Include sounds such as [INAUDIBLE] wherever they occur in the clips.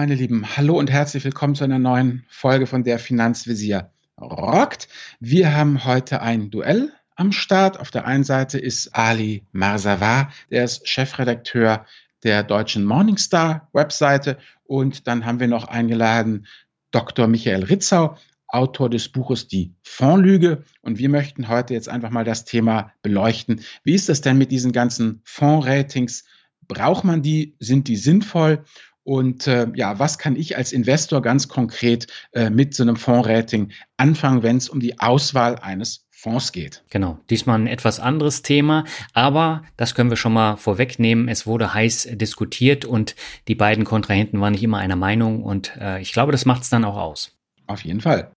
meine Lieben, hallo und herzlich willkommen zu einer neuen Folge von der Finanzvisier rockt. Wir haben heute ein Duell am Start. Auf der einen Seite ist Ali Marzavar, der ist Chefredakteur der deutschen Morningstar Webseite und dann haben wir noch eingeladen Dr. Michael Ritzau, Autor des Buches Die Fondslüge. Und wir möchten heute jetzt einfach mal das Thema beleuchten. Wie ist das denn mit diesen ganzen Fondsratings? Braucht man die? Sind die sinnvoll? Und äh, ja, was kann ich als Investor ganz konkret äh, mit so einem Fondsrating anfangen, wenn es um die Auswahl eines Fonds geht. Genau, diesmal ein etwas anderes Thema, aber das können wir schon mal vorwegnehmen. Es wurde heiß diskutiert und die beiden Kontrahenten waren nicht immer einer Meinung und äh, ich glaube, das macht es dann auch aus. Auf jeden Fall.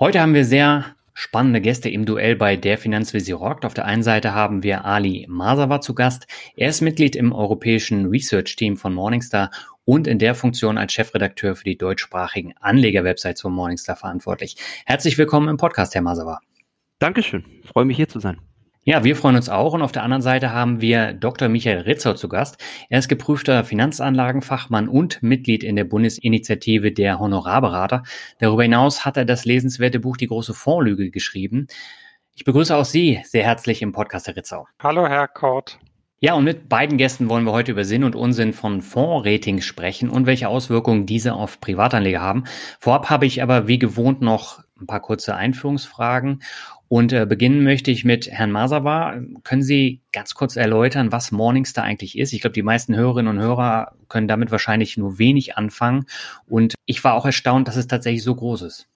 Heute haben wir sehr spannende Gäste im Duell bei der Finanzvisier rockt. Auf der einen Seite haben wir Ali Masawa zu Gast. Er ist Mitglied im europäischen Research Team von Morningstar und in der Funktion als Chefredakteur für die deutschsprachigen Anlegerwebsites von Morningstar verantwortlich. Herzlich willkommen im Podcast, Herr Masawa. Dankeschön. Freue mich hier zu sein. Ja, wir freuen uns auch. Und auf der anderen Seite haben wir Dr. Michael Ritzer zu Gast. Er ist geprüfter Finanzanlagenfachmann und Mitglied in der Bundesinitiative der Honorarberater. Darüber hinaus hat er das lesenswerte Buch Die große Fondslüge geschrieben. Ich begrüße auch Sie sehr herzlich im Podcast, Herr Ritzau. Hallo, Herr Kort. Ja, und mit beiden Gästen wollen wir heute über Sinn und Unsinn von Fondsratings sprechen und welche Auswirkungen diese auf Privatanleger haben. Vorab habe ich aber wie gewohnt noch ein paar kurze Einführungsfragen und äh, beginnen möchte ich mit Herrn Masawa. Können Sie ganz kurz erläutern, was Morningstar eigentlich ist? Ich glaube, die meisten Hörerinnen und Hörer können damit wahrscheinlich nur wenig anfangen. Und ich war auch erstaunt, dass es tatsächlich so groß ist.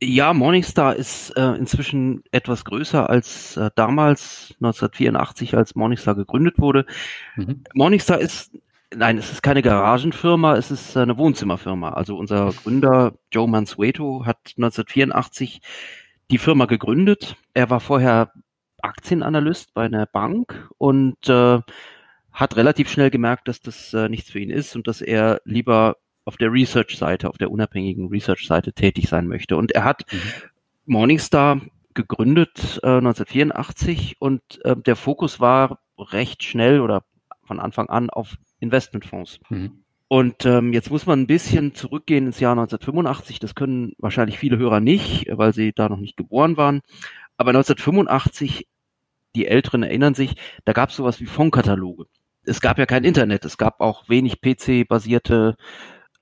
Ja, Morningstar ist äh, inzwischen etwas größer als äh, damals 1984, als Morningstar gegründet wurde. Mhm. Morningstar ist Nein, es ist keine Garagenfirma, es ist eine Wohnzimmerfirma. Also unser Gründer Joe Mansueto hat 1984 die Firma gegründet. Er war vorher Aktienanalyst bei einer Bank und äh, hat relativ schnell gemerkt, dass das äh, nichts für ihn ist und dass er lieber auf der Research-Seite, auf der unabhängigen Research-Seite tätig sein möchte. Und er hat mhm. Morningstar gegründet äh, 1984 und äh, der Fokus war recht schnell oder von Anfang an auf Investmentfonds. Mhm. Und ähm, jetzt muss man ein bisschen zurückgehen ins Jahr 1985. Das können wahrscheinlich viele Hörer nicht, weil sie da noch nicht geboren waren. Aber 1985, die Älteren erinnern sich, da gab es sowas wie Fondkataloge. Es gab ja kein Internet, es gab auch wenig PC-basierte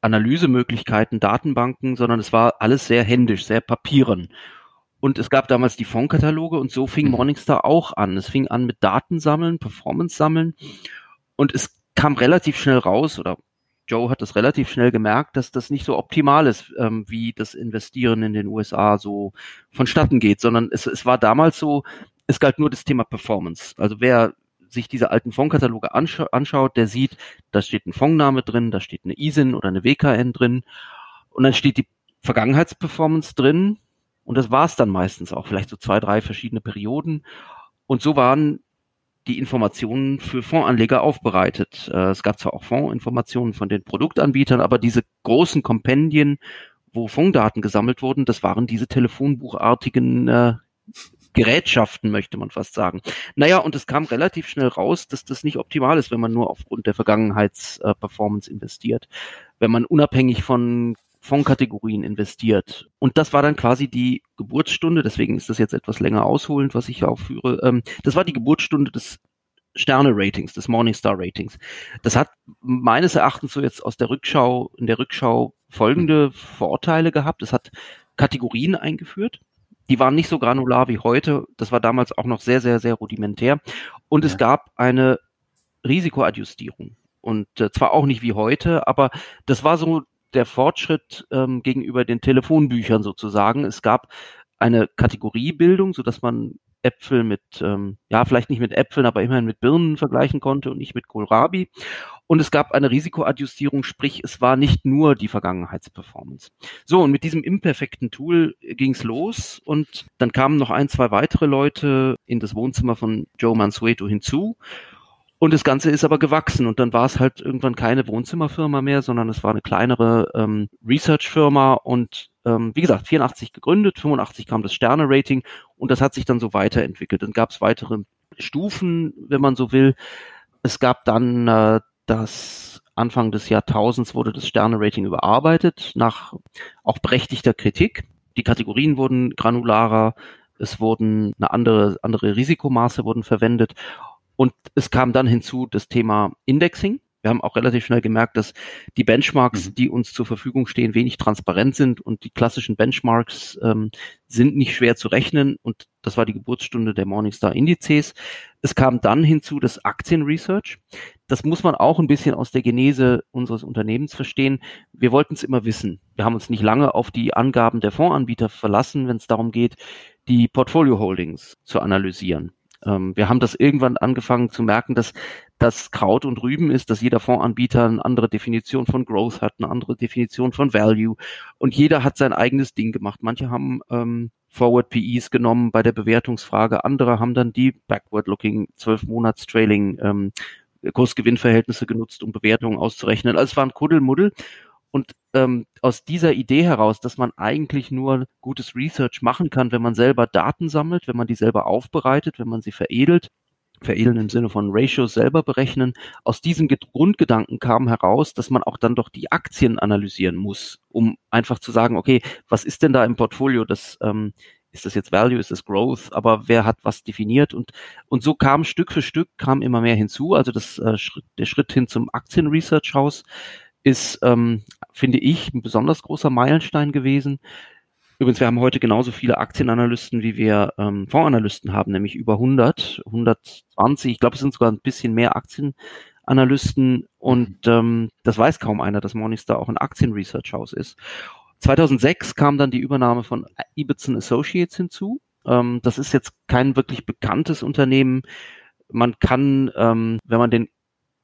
Analysemöglichkeiten, Datenbanken, sondern es war alles sehr händisch, sehr papieren. Und es gab damals die Fondkataloge und so fing mhm. Morningstar auch an. Es fing an mit Datensammeln, Performance sammeln und es kam relativ schnell raus oder Joe hat das relativ schnell gemerkt, dass das nicht so optimal ist, ähm, wie das Investieren in den USA so vonstatten geht, sondern es, es war damals so, es galt nur das Thema Performance. Also wer sich diese alten Fondkataloge anscha anschaut, der sieht, da steht ein Fondsname drin, da steht eine ISIN oder eine WKN drin und dann steht die Vergangenheitsperformance drin und das war es dann meistens auch, vielleicht so zwei, drei verschiedene Perioden. Und so waren die Informationen für Fondsanleger aufbereitet. Äh, es gab zwar auch Fondinformationen von den Produktanbietern, aber diese großen Kompendien, wo Fonddaten gesammelt wurden, das waren diese telefonbuchartigen äh, Gerätschaften, möchte man fast sagen. Naja, und es kam relativ schnell raus, dass das nicht optimal ist, wenn man nur aufgrund der Vergangenheitsperformance äh, investiert. Wenn man unabhängig von Fondkategorien investiert. Und das war dann quasi die Geburtsstunde, deswegen ist das jetzt etwas länger ausholend, was ich aufführe. Ähm, das war die Geburtsstunde des Sterne-Ratings, des Morningstar-Ratings. Das hat meines Erachtens so jetzt aus der Rückschau, in der Rückschau folgende Vorteile gehabt. Es hat Kategorien eingeführt. Die waren nicht so granular wie heute. Das war damals auch noch sehr, sehr, sehr rudimentär. Und ja. es gab eine Risikoadjustierung. Und äh, zwar auch nicht wie heute, aber das war so der Fortschritt ähm, gegenüber den Telefonbüchern sozusagen. Es gab eine Kategoriebildung, so dass man Äpfel mit, ähm, ja, vielleicht nicht mit Äpfeln, aber immerhin mit Birnen vergleichen konnte und nicht mit Kohlrabi. Und es gab eine Risikoadjustierung, sprich, es war nicht nur die Vergangenheitsperformance. So, und mit diesem imperfekten Tool ging's los und dann kamen noch ein, zwei weitere Leute in das Wohnzimmer von Joe Mansueto hinzu und das Ganze ist aber gewachsen und dann war es halt irgendwann keine Wohnzimmerfirma mehr, sondern es war eine kleinere ähm, Research-Firma und ähm, wie gesagt, 84 gegründet, 85 kam das Sterne-Rating und das hat sich dann so weiterentwickelt. Dann gab es weitere Stufen, wenn man so will. Es gab dann äh, dass Anfang des Jahrtausends wurde das Sterne-Rating überarbeitet, nach auch berechtigter Kritik. Die Kategorien wurden granularer, es wurden eine andere, andere Risikomaße wurden verwendet und es kam dann hinzu das Thema Indexing. Wir haben auch relativ schnell gemerkt, dass die Benchmarks, mhm. die uns zur Verfügung stehen, wenig transparent sind und die klassischen Benchmarks ähm, sind nicht schwer zu rechnen und das war die Geburtsstunde der Morningstar Indizes. Es kam dann hinzu das Aktienresearch. Das muss man auch ein bisschen aus der Genese unseres Unternehmens verstehen. Wir wollten es immer wissen. Wir haben uns nicht lange auf die Angaben der Fondsanbieter verlassen, wenn es darum geht, die Portfolio Holdings zu analysieren. Ähm, wir haben das irgendwann angefangen zu merken, dass das Kraut und Rüben ist, dass jeder Fondsanbieter eine andere Definition von Growth hat, eine andere Definition von Value und jeder hat sein eigenes Ding gemacht. Manche haben ähm, Forward PEs genommen bei der Bewertungsfrage, andere haben dann die Backward-Looking 12 Monats Trailing ähm, Kursgewinnverhältnisse genutzt, um Bewertungen auszurechnen. Also es war ein Kuddelmuddel und ähm, aus dieser Idee heraus, dass man eigentlich nur gutes Research machen kann, wenn man selber Daten sammelt, wenn man die selber aufbereitet, wenn man sie veredelt, veredeln im Sinne von Ratios selber berechnen. Aus diesem Grundgedanken kam heraus, dass man auch dann doch die Aktien analysieren muss, um einfach zu sagen, okay, was ist denn da im Portfolio, das ähm, ist das jetzt Value, ist das Growth, aber wer hat was definiert und und so kam Stück für Stück kam immer mehr hinzu. Also das äh, Schritt, der Schritt hin zum Aktien-Research House ist, ähm, finde ich, ein besonders großer Meilenstein gewesen. Übrigens, wir haben heute genauso viele Aktienanalysten, wie wir ähm, Fondsanalysten haben, nämlich über 100, 120. Ich glaube, es sind sogar ein bisschen mehr Aktienanalysten und ähm, das weiß kaum einer, dass Morningstar auch ein Aktienresearch-Haus ist. 2006 kam dann die Übernahme von Ibbotson Associates hinzu. Ähm, das ist jetzt kein wirklich bekanntes Unternehmen. Man kann, ähm, wenn man den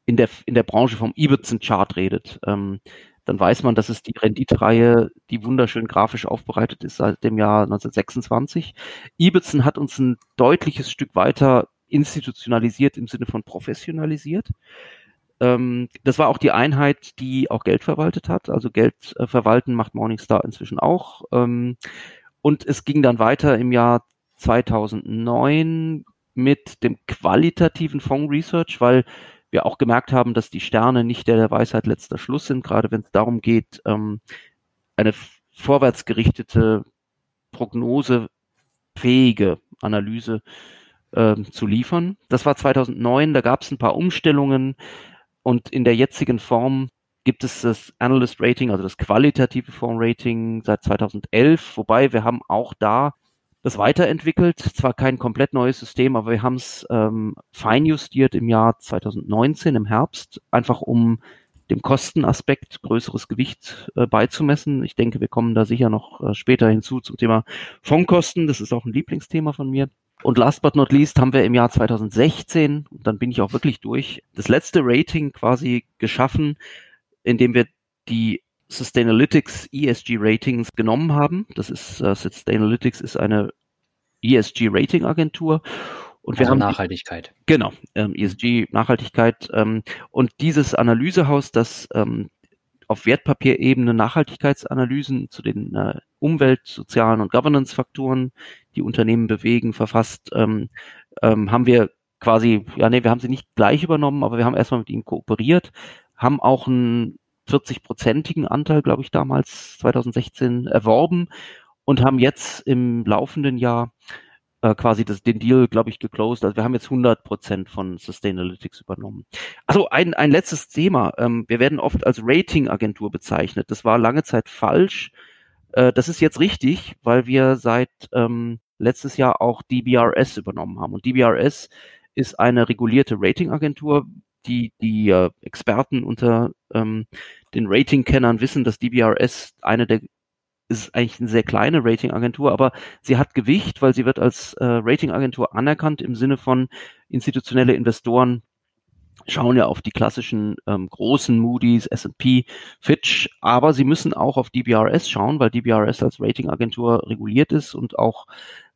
in der, in der Branche vom Ibbotson-Chart redet, ähm, dann weiß man, dass es die Renditreihe, die wunderschön grafisch aufbereitet ist seit dem Jahr 1926. Ibbotson hat uns ein deutliches Stück weiter institutionalisiert im Sinne von professionalisiert. Ähm, das war auch die Einheit, die auch Geld verwaltet hat. Also Geld äh, verwalten macht Morningstar inzwischen auch. Ähm, und es ging dann weiter im Jahr 2009 mit dem qualitativen Fonds Research, weil wir auch gemerkt haben, dass die Sterne nicht der, Weisheit letzter Schluss sind, gerade wenn es darum geht, ähm, eine vorwärtsgerichtete, prognosefähige Analyse ähm, zu liefern. Das war 2009, da gab es ein paar Umstellungen und in der jetzigen Form gibt es das Analyst Rating, also das qualitative Fonds Rating seit 2011, wobei wir haben auch da das weiterentwickelt. Zwar kein komplett neues System, aber wir haben es ähm, feinjustiert im Jahr 2019 im Herbst, einfach um dem Kostenaspekt größeres Gewicht äh, beizumessen. Ich denke, wir kommen da sicher noch äh, später hinzu zum Thema Fondkosten. Das ist auch ein Lieblingsthema von mir. Und last but not least haben wir im Jahr 2016, und dann bin ich auch wirklich durch, das letzte Rating quasi geschaffen, indem wir die Sustainalytics ESG Ratings genommen haben. Das ist uh, Sustainalytics ist eine ESG Rating Agentur und wir also haben Nachhaltigkeit. Genau, ähm, ESG Nachhaltigkeit ähm, und dieses Analysehaus, das ähm, auf Wertpapierebene Nachhaltigkeitsanalysen zu den äh, Umwelt-, sozialen und Governance-Faktoren, die Unternehmen bewegen, verfasst, ähm, ähm, haben wir quasi, ja, nee, wir haben sie nicht gleich übernommen, aber wir haben erstmal mit ihnen kooperiert, haben auch ein 40-prozentigen Anteil, glaube ich, damals 2016 erworben und haben jetzt im laufenden Jahr äh, quasi das, den Deal, glaube ich, geclosed. Also wir haben jetzt 100 Prozent von Sustainalytics übernommen. Also ein, ein letztes Thema. Ähm, wir werden oft als Ratingagentur bezeichnet. Das war lange Zeit falsch. Äh, das ist jetzt richtig, weil wir seit ähm, letztes Jahr auch DBRS übernommen haben. Und DBRS ist eine regulierte Ratingagentur die, die äh, Experten unter ähm, den Rating-Kennern wissen, dass DBRS eine der ist eigentlich eine sehr kleine Ratingagentur, aber sie hat Gewicht, weil sie wird als äh, Ratingagentur anerkannt im Sinne von institutionelle Investoren schauen ja auf die klassischen ähm, großen Moody's, S&P, Fitch, aber sie müssen auch auf DBRS schauen, weil DBRS als Ratingagentur reguliert ist und auch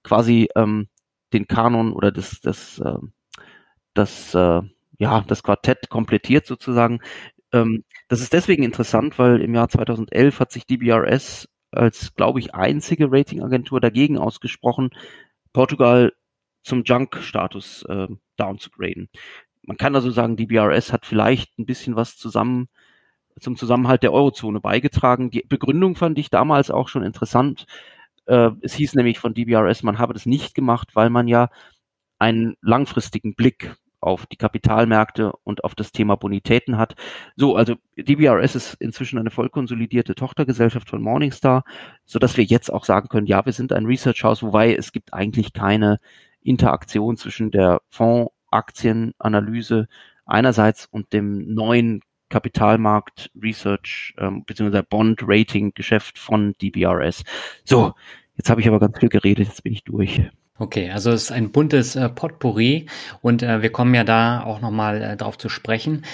quasi ähm, den Kanon oder das das äh, das äh, ja, das Quartett komplettiert sozusagen. Ähm, das ist deswegen interessant, weil im Jahr 2011 hat sich DBRS als, glaube ich, einzige Ratingagentur dagegen ausgesprochen, Portugal zum Junk-Status äh, downzugraden. man kann also sagen, die BRS hat vielleicht ein bisschen was zusammen zum Zusammenhalt der Eurozone beigetragen. Die Begründung fand ich damals auch schon interessant. Äh, es hieß nämlich von DBRS, man habe das nicht gemacht, weil man ja einen langfristigen Blick auf die Kapitalmärkte und auf das Thema Bonitäten hat. So, also DBRS ist inzwischen eine voll konsolidierte Tochtergesellschaft von Morningstar, so dass wir jetzt auch sagen können, ja, wir sind ein Research House, wobei es gibt eigentlich keine Interaktion zwischen der Fondsaktienanalyse einerseits und dem neuen Kapitalmarkt Research ähm, bzw. Bond Rating Geschäft von DBRS. So, jetzt habe ich aber ganz viel geredet, jetzt bin ich durch. Okay, also es ist ein buntes äh, Potpourri und äh, wir kommen ja da auch nochmal äh, drauf zu sprechen.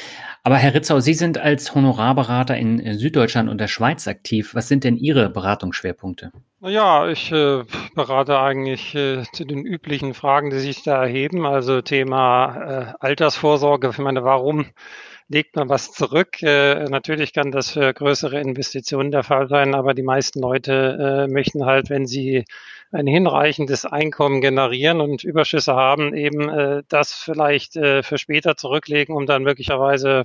Aber Herr Ritzau, Sie sind als Honorarberater in Süddeutschland und der Schweiz aktiv. Was sind denn Ihre Beratungsschwerpunkte? Naja, ich äh, berate eigentlich äh, zu den üblichen Fragen, die sich da erheben. Also Thema äh, Altersvorsorge. Ich meine, warum legt man was zurück. Äh, natürlich kann das für größere Investitionen der Fall sein, aber die meisten Leute äh, möchten halt, wenn sie ein hinreichendes Einkommen generieren und Überschüsse haben, eben äh, das vielleicht äh, für später zurücklegen, um dann möglicherweise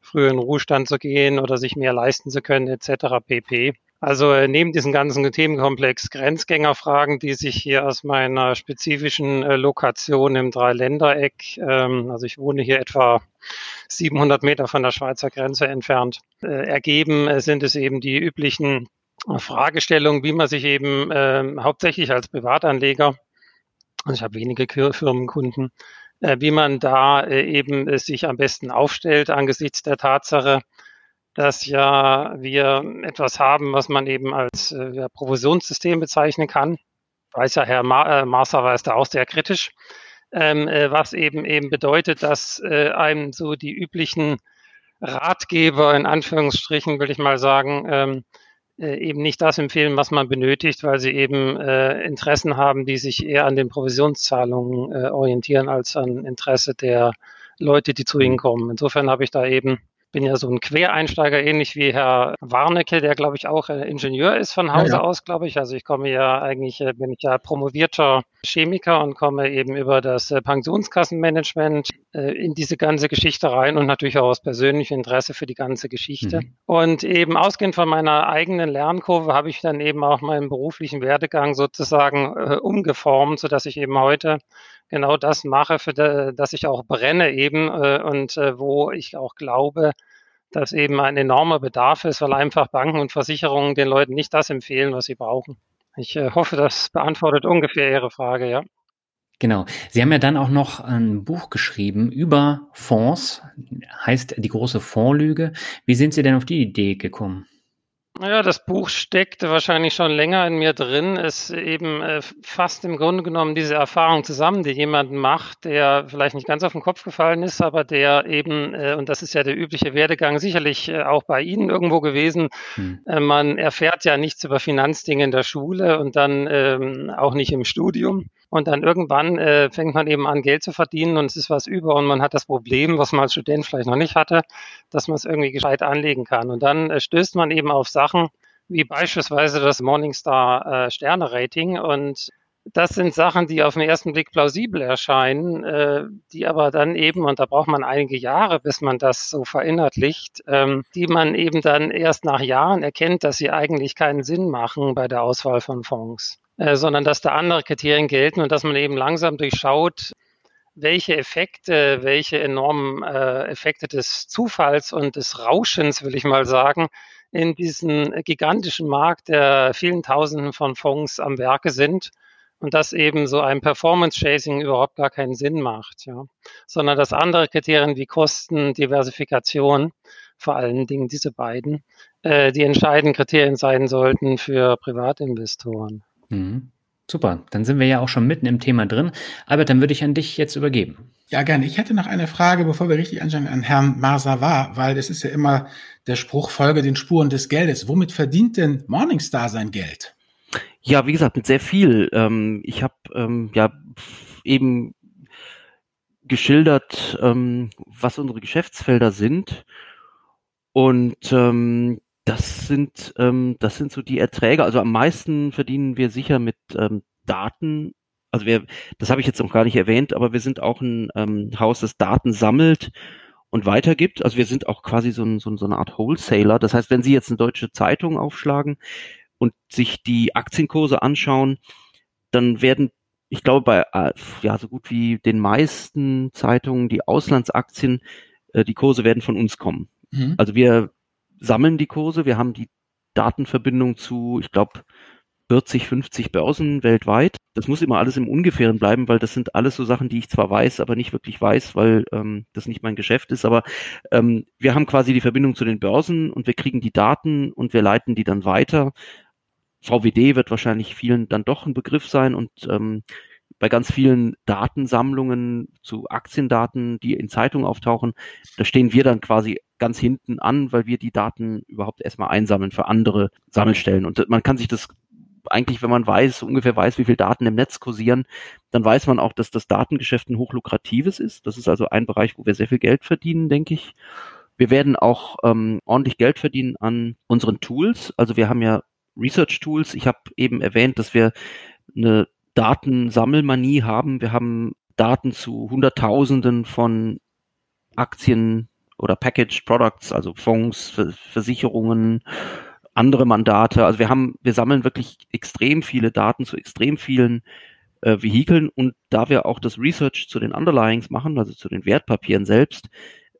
früher in Ruhestand zu gehen oder sich mehr leisten zu können, etc. pp. Also äh, neben diesem ganzen Themenkomplex Grenzgängerfragen, die sich hier aus meiner spezifischen äh, Lokation im Dreiländereck, ähm, also ich wohne hier etwa 700 Meter von der Schweizer Grenze entfernt, äh, ergeben, äh, sind es eben die üblichen Fragestellungen, wie man sich eben äh, hauptsächlich als Privatanleger, also ich habe wenige Firmenkunden, äh, wie man da äh, eben äh, sich am besten aufstellt angesichts der Tatsache, dass ja wir etwas haben, was man eben als äh, ja, Provisionssystem bezeichnen kann. Weiß ja Herr Ma äh, Marser war es da auch sehr kritisch, ähm, äh, was eben eben bedeutet, dass äh, einem so die üblichen Ratgeber in Anführungsstrichen, will ich mal sagen, ähm, äh, eben nicht das empfehlen, was man benötigt, weil sie eben äh, Interessen haben, die sich eher an den Provisionszahlungen äh, orientieren als an Interesse der Leute, die zu ihnen kommen. Insofern habe ich da eben bin ja so ein Quereinsteiger, ähnlich wie Herr Warnecke, der, glaube ich, auch äh, Ingenieur ist von Hause ja, ja. aus, glaube ich. Also ich komme ja eigentlich, äh, bin ich ja promovierter Chemiker und komme eben über das äh, Pensionskassenmanagement in diese ganze Geschichte rein und natürlich auch aus persönlichem Interesse für die ganze Geschichte. Mhm. Und eben ausgehend von meiner eigenen Lernkurve habe ich dann eben auch meinen beruflichen Werdegang sozusagen äh, umgeformt, sodass ich eben heute genau das mache, für de, dass ich auch brenne eben äh, und äh, wo ich auch glaube, dass eben ein enormer Bedarf ist, weil einfach Banken und Versicherungen den Leuten nicht das empfehlen, was sie brauchen. Ich äh, hoffe, das beantwortet ungefähr Ihre Frage, ja. Genau. Sie haben ja dann auch noch ein Buch geschrieben über Fonds, heißt die große Fondslüge. Wie sind Sie denn auf die Idee gekommen? Ja, das Buch steckt wahrscheinlich schon länger in mir drin. Es eben äh, fasst im Grunde genommen diese Erfahrung zusammen, die jemand macht, der vielleicht nicht ganz auf den Kopf gefallen ist, aber der eben, äh, und das ist ja der übliche Werdegang, sicherlich äh, auch bei Ihnen irgendwo gewesen. Hm. Äh, man erfährt ja nichts über Finanzdinge in der Schule und dann ähm, auch nicht im Studium. Und dann irgendwann äh, fängt man eben an, Geld zu verdienen und es ist was über und man hat das Problem, was man als Student vielleicht noch nicht hatte, dass man es irgendwie gescheit anlegen kann. Und dann äh, stößt man eben auf Sachen wie beispielsweise das Morningstar äh, Sterne Rating und das sind Sachen, die auf den ersten Blick plausibel erscheinen, äh, die aber dann eben, und da braucht man einige Jahre, bis man das so verinnerlicht, ähm, die man eben dann erst nach Jahren erkennt, dass sie eigentlich keinen Sinn machen bei der Auswahl von Fonds. Äh, sondern dass da andere Kriterien gelten und dass man eben langsam durchschaut, welche Effekte, welche enormen äh, Effekte des Zufalls und des Rauschens, will ich mal sagen, in diesem gigantischen Markt der vielen Tausenden von Fonds am Werke sind und dass eben so ein Performance-Chasing überhaupt gar keinen Sinn macht, ja, sondern dass andere Kriterien wie Kosten, Diversifikation, vor allen Dingen diese beiden, äh, die entscheidenden Kriterien sein sollten für Privatinvestoren. Mhm. Super, dann sind wir ja auch schon mitten im Thema drin. Albert, dann würde ich an dich jetzt übergeben. Ja, gerne. Ich hätte noch eine Frage, bevor wir richtig anschauen, an Herrn Marsavar, weil das ist ja immer der Spruch, folge den Spuren des Geldes. Womit verdient denn Morningstar sein Geld? Ja, wie gesagt, mit sehr viel. Ähm, ich habe ähm, ja eben geschildert, ähm, was unsere Geschäftsfelder sind. Und das sind, ähm, das sind so die Erträge. Also am meisten verdienen wir sicher mit ähm, Daten, Also wir, das habe ich jetzt noch gar nicht erwähnt, aber wir sind auch ein ähm, Haus, das Daten sammelt und weitergibt. Also wir sind auch quasi so, ein, so, so eine Art Wholesaler. Das heißt, wenn Sie jetzt eine deutsche Zeitung aufschlagen und sich die Aktienkurse anschauen, dann werden, ich glaube, bei äh, ja so gut wie den meisten Zeitungen die Auslandsaktien, äh, die Kurse werden von uns kommen. Mhm. Also wir sammeln die Kurse, wir haben die Datenverbindung zu, ich glaube, 40, 50 Börsen weltweit. Das muss immer alles im Ungefähren bleiben, weil das sind alles so Sachen, die ich zwar weiß, aber nicht wirklich weiß, weil ähm, das nicht mein Geschäft ist. Aber ähm, wir haben quasi die Verbindung zu den Börsen und wir kriegen die Daten und wir leiten die dann weiter. VWD wird wahrscheinlich vielen dann doch ein Begriff sein und ähm, bei ganz vielen Datensammlungen zu Aktiendaten, die in Zeitungen auftauchen, da stehen wir dann quasi ganz hinten an, weil wir die Daten überhaupt erstmal einsammeln für andere Sammelstellen. Und man kann sich das eigentlich, wenn man weiß, ungefähr weiß, wie viel Daten im Netz kursieren, dann weiß man auch, dass das Datengeschäft ein hochlukratives ist. Das ist also ein Bereich, wo wir sehr viel Geld verdienen, denke ich. Wir werden auch ähm, ordentlich Geld verdienen an unseren Tools. Also wir haben ja Research Tools. Ich habe eben erwähnt, dass wir eine Datensammelmanie haben. Wir haben Daten zu Hunderttausenden von Aktien oder Packaged Products, also Fonds, Versicherungen, andere Mandate. Also wir haben, wir sammeln wirklich extrem viele Daten zu extrem vielen äh, Vehikeln und da wir auch das Research zu den Underlyings machen, also zu den Wertpapieren selbst,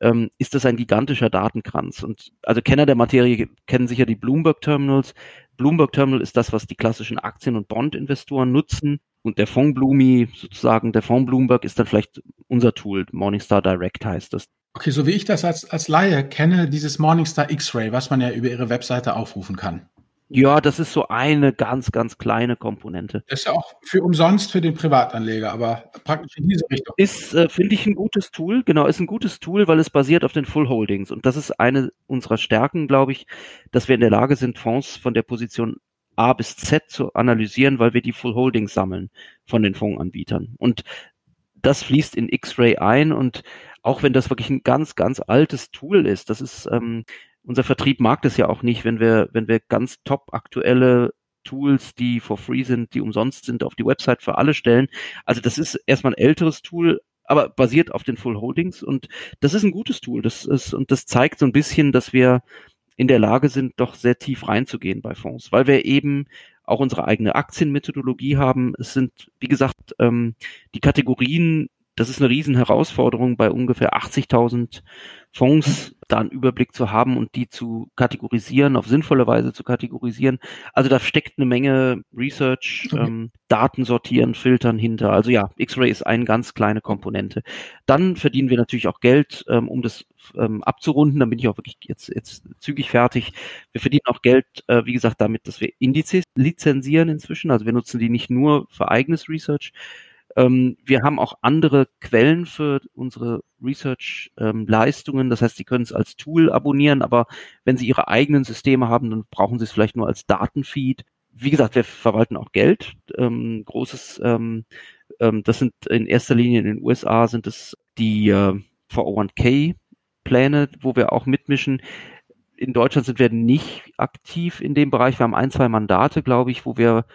ähm, ist das ein gigantischer Datenkranz. Und also Kenner der Materie kennen sicher die Bloomberg Terminals. Bloomberg Terminal ist das, was die klassischen Aktien- und Bond-Investoren nutzen. Und der Fonds Bloomy, sozusagen der Fonds Bloomberg, ist dann vielleicht unser Tool. Morningstar Direct heißt das. Okay, so wie ich das als, als Laie kenne, dieses Morningstar X-Ray, was man ja über Ihre Webseite aufrufen kann. Ja, das ist so eine ganz, ganz kleine Komponente. Das ist ja auch für umsonst für den Privatanleger, aber praktisch in diese Richtung. Ist, äh, finde ich, ein gutes Tool. Genau, ist ein gutes Tool, weil es basiert auf den Full Holdings. Und das ist eine unserer Stärken, glaube ich, dass wir in der Lage sind, Fonds von der Position A bis Z zu analysieren, weil wir die Full Holdings sammeln von den Fondsanbietern. Und das fließt in X-Ray ein und auch wenn das wirklich ein ganz, ganz altes Tool ist, das ist, ähm, unser Vertrieb mag das ja auch nicht, wenn wir, wenn wir ganz top aktuelle Tools, die for free sind, die umsonst sind, auf die Website für alle stellen. Also das ist erstmal ein älteres Tool, aber basiert auf den Full Holdings und das ist ein gutes Tool. Das ist, und das zeigt so ein bisschen, dass wir in der Lage sind, doch sehr tief reinzugehen bei Fonds, weil wir eben auch unsere eigene Aktienmethodologie haben. Es sind, wie gesagt, ähm, die Kategorien das ist eine Riesenherausforderung bei ungefähr 80.000 Fonds, da einen Überblick zu haben und die zu kategorisieren, auf sinnvolle Weise zu kategorisieren. Also da steckt eine Menge Research, okay. ähm, Daten sortieren, filtern hinter. Also ja, X-Ray ist eine ganz kleine Komponente. Dann verdienen wir natürlich auch Geld, ähm, um das ähm, abzurunden. Dann bin ich auch wirklich jetzt, jetzt zügig fertig. Wir verdienen auch Geld, äh, wie gesagt, damit, dass wir Indizes lizenzieren inzwischen. Also wir nutzen die nicht nur für eigenes Research, ähm, wir haben auch andere Quellen für unsere Research-Leistungen. Ähm, das heißt, Sie können es als Tool abonnieren, aber wenn Sie Ihre eigenen Systeme haben, dann brauchen Sie es vielleicht nur als Datenfeed. Wie gesagt, wir verwalten auch Geld. Ähm, großes, ähm, ähm, das sind in erster Linie in den USA sind es die äh, 401k Pläne, wo wir auch mitmischen in Deutschland sind wir nicht aktiv in dem Bereich. Wir haben ein, zwei Mandate, glaube ich, wo wir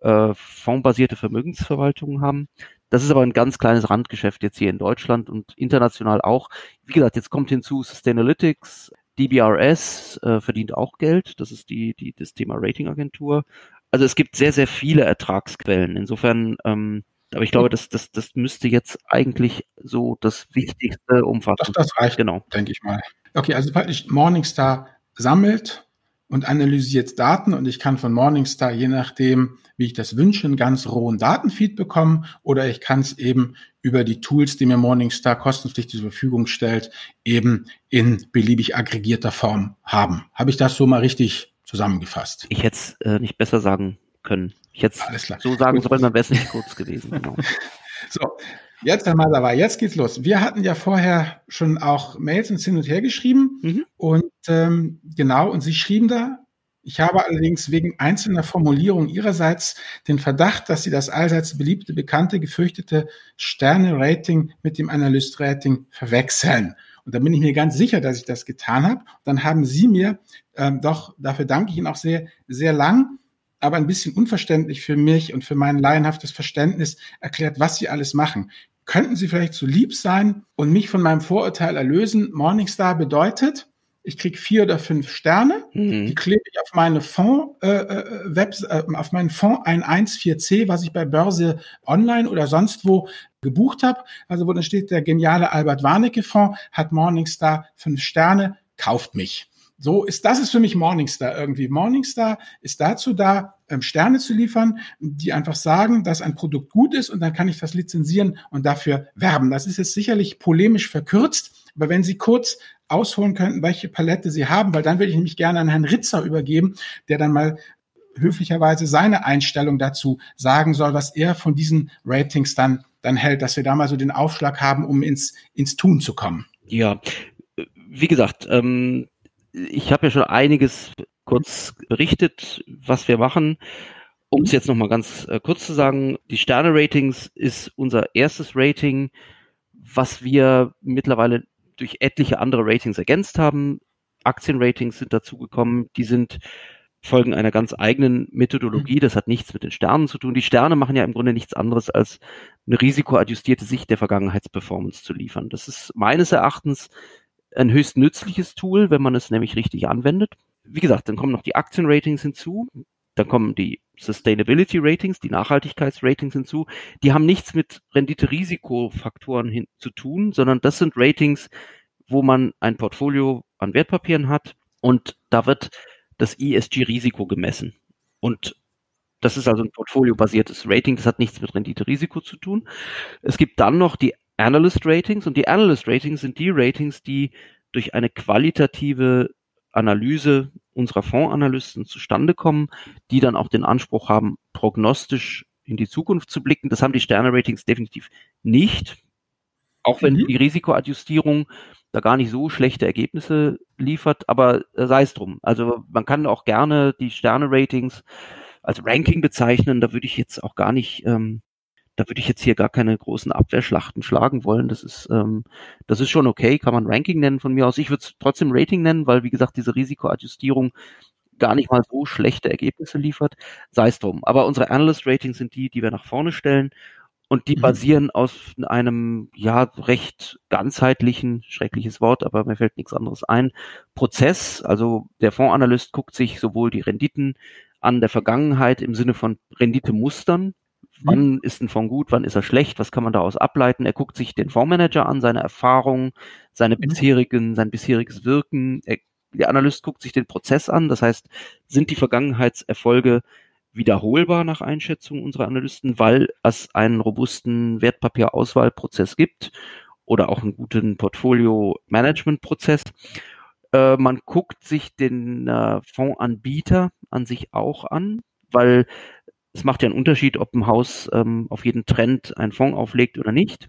äh, fondsbasierte Vermögensverwaltung haben. Das ist aber ein ganz kleines Randgeschäft jetzt hier in Deutschland und international auch. Wie gesagt, jetzt kommt hinzu Sustainalytics, DBRS äh, verdient auch Geld. Das ist die, die das Thema Ratingagentur. Also es gibt sehr, sehr viele Ertragsquellen. Insofern, ähm, aber ich glaube, das, das, das müsste jetzt eigentlich so das Wichtigste umfassen. Das, das reicht, genau. denke ich mal. Okay, also praktisch Morningstar sammelt und analysiert Daten und ich kann von Morningstar, je nachdem, wie ich das wünsche, einen ganz rohen Datenfeed bekommen oder ich kann es eben über die Tools, die mir Morningstar kostenpflichtig zur Verfügung stellt, eben in beliebig aggregierter Form haben. Habe ich das so mal richtig zusammengefasst? Ich hätte es äh, nicht besser sagen können. Ich hätte es so sagen sollen, dann wäre es nicht kurz gewesen. Genau. [LAUGHS] so, Jetzt einmal dabei, jetzt geht's los. Wir hatten ja vorher schon auch Mails ins Hin und Her geschrieben mhm. und ähm, genau, und Sie schrieben da, ich habe allerdings wegen einzelner Formulierungen Ihrerseits den Verdacht, dass Sie das allseits beliebte, bekannte, gefürchtete Sterne-Rating mit dem Analyst-Rating verwechseln. Und da bin ich mir ganz sicher, dass ich das getan habe. Dann haben Sie mir ähm, doch, dafür danke ich Ihnen auch sehr, sehr lang aber ein bisschen unverständlich für mich und für mein laienhaftes Verständnis erklärt, was Sie alles machen. Könnten Sie vielleicht so lieb sein und mich von meinem Vorurteil erlösen? Morningstar bedeutet, ich kriege vier oder fünf Sterne, mhm. die klebe ich auf meine Fonds, äh, äh, Web, äh, auf meinen Fonds 114c, was ich bei Börse Online oder sonst wo gebucht habe. Also wo dann steht, der geniale Albert Warnecke Fonds hat Morningstar fünf Sterne, kauft mich. So ist das ist für mich Morningstar irgendwie. Morningstar ist dazu da, ähm, Sterne zu liefern, die einfach sagen, dass ein Produkt gut ist und dann kann ich das lizenzieren und dafür werben. Das ist jetzt sicherlich polemisch verkürzt, aber wenn Sie kurz ausholen könnten, welche Palette Sie haben, weil dann würde ich nämlich gerne an Herrn Ritzer übergeben, der dann mal höflicherweise seine Einstellung dazu sagen soll, was er von diesen Ratings dann, dann hält, dass wir da mal so den Aufschlag haben, um ins, ins Tun zu kommen. Ja, wie gesagt, ähm, ich habe ja schon einiges kurz berichtet, was wir machen. Um es jetzt nochmal ganz äh, kurz zu sagen, die Sterne-Ratings ist unser erstes Rating, was wir mittlerweile durch etliche andere Ratings ergänzt haben. Aktienratings sind dazugekommen, die sind folgen einer ganz eigenen Methodologie. Das hat nichts mit den Sternen zu tun. Die Sterne machen ja im Grunde nichts anderes, als eine risikoadjustierte Sicht der Vergangenheitsperformance zu liefern. Das ist meines Erachtens ein höchst nützliches Tool, wenn man es nämlich richtig anwendet. Wie gesagt, dann kommen noch die Aktienratings hinzu. Dann kommen die Sustainability Ratings, die Nachhaltigkeitsratings hinzu. Die haben nichts mit Rendite-Risikofaktoren zu tun, sondern das sind Ratings, wo man ein Portfolio an Wertpapieren hat und da wird das ESG-Risiko gemessen. Und das ist also ein portfoliobasiertes Rating, das hat nichts mit Rendite-Risiko zu tun. Es gibt dann noch die Analyst Ratings und die Analyst Ratings sind die Ratings, die durch eine qualitative Analyse unserer Fondsanalysten zustande kommen, die dann auch den Anspruch haben, prognostisch in die Zukunft zu blicken. Das haben die Sterne-Ratings definitiv nicht. Auch wenn mhm. die Risikoadjustierung da gar nicht so schlechte Ergebnisse liefert, aber sei es drum. Also man kann auch gerne die Sterne-Ratings als Ranking bezeichnen. Da würde ich jetzt auch gar nicht ähm, da würde ich jetzt hier gar keine großen Abwehrschlachten schlagen wollen. Das ist, ähm, das ist schon okay, kann man Ranking nennen von mir aus. Ich würde es trotzdem Rating nennen, weil wie gesagt, diese Risikoadjustierung gar nicht mal so schlechte Ergebnisse liefert. Sei es drum. Aber unsere Analyst Ratings sind die, die wir nach vorne stellen. Und die mhm. basieren aus einem, ja, recht ganzheitlichen, schreckliches Wort, aber mir fällt nichts anderes ein, Prozess. Also der Fondsanalyst guckt sich sowohl die Renditen an der Vergangenheit im Sinne von Renditemustern, Wann ist ein Fonds gut, wann ist er schlecht, was kann man daraus ableiten? Er guckt sich den Fondsmanager an, seine Erfahrungen, seine mhm. bisherigen, sein bisheriges Wirken. Er, der Analyst guckt sich den Prozess an, das heißt, sind die Vergangenheitserfolge wiederholbar nach Einschätzung unserer Analysten, weil es einen robusten Wertpapierauswahlprozess gibt oder auch einen guten Portfolio-Management-Prozess. Äh, man guckt sich den äh, Fondsanbieter an sich auch an, weil es macht ja einen Unterschied, ob ein Haus ähm, auf jeden Trend einen Fonds auflegt oder nicht,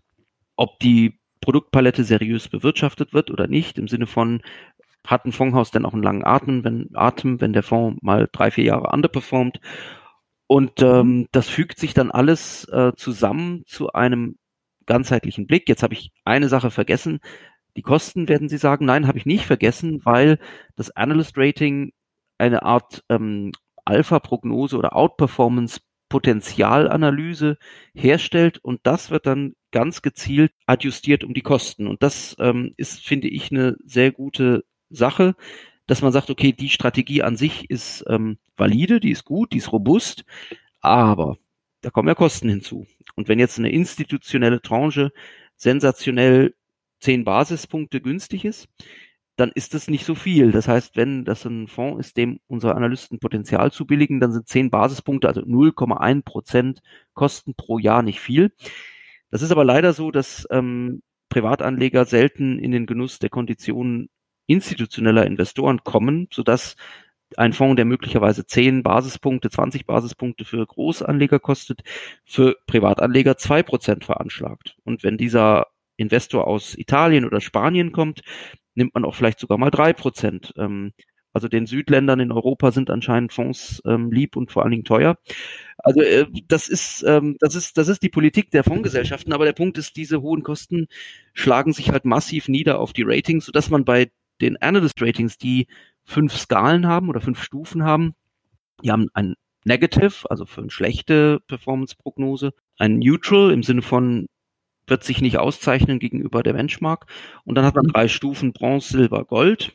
ob die Produktpalette seriös bewirtschaftet wird oder nicht, im Sinne von, hat ein Fondshaus denn auch einen langen Atem, wenn, Atem, wenn der Fonds mal drei, vier Jahre underperformt. Und ähm, das fügt sich dann alles äh, zusammen zu einem ganzheitlichen Blick. Jetzt habe ich eine Sache vergessen. Die Kosten werden Sie sagen, nein, habe ich nicht vergessen, weil das Analyst Rating eine Art ähm, Alpha-Prognose oder Outperformance-Potenzialanalyse herstellt und das wird dann ganz gezielt adjustiert um die Kosten. Und das ähm, ist, finde ich, eine sehr gute Sache, dass man sagt, okay, die Strategie an sich ist ähm, valide, die ist gut, die ist robust, aber da kommen ja Kosten hinzu. Und wenn jetzt eine institutionelle Tranche sensationell zehn Basispunkte günstig ist, dann ist das nicht so viel. Das heißt, wenn das ein Fonds ist, dem unsere Analysten Potenzial zu billigen, dann sind 10 Basispunkte, also 0,1 Prozent Kosten pro Jahr nicht viel. Das ist aber leider so, dass ähm, Privatanleger selten in den Genuss der Konditionen institutioneller Investoren kommen, sodass ein Fonds, der möglicherweise 10 Basispunkte, 20 Basispunkte für Großanleger kostet, für Privatanleger 2% veranschlagt. Und wenn dieser Investor aus Italien oder Spanien kommt, nimmt man auch vielleicht sogar mal drei Prozent. Ähm, also den Südländern in Europa sind anscheinend Fonds ähm, lieb und vor allen Dingen teuer. Also äh, das ist ähm, das ist das ist die Politik der Fondsgesellschaften. Aber der Punkt ist, diese hohen Kosten schlagen sich halt massiv nieder auf die Ratings, sodass man bei den Analyst Ratings, die fünf Skalen haben oder fünf Stufen haben, die haben ein Negative, also für eine schlechte Performance-Prognose, ein Neutral im Sinne von wird sich nicht auszeichnen gegenüber der Benchmark. Und dann hat man mhm. drei Stufen Bronze, Silber, Gold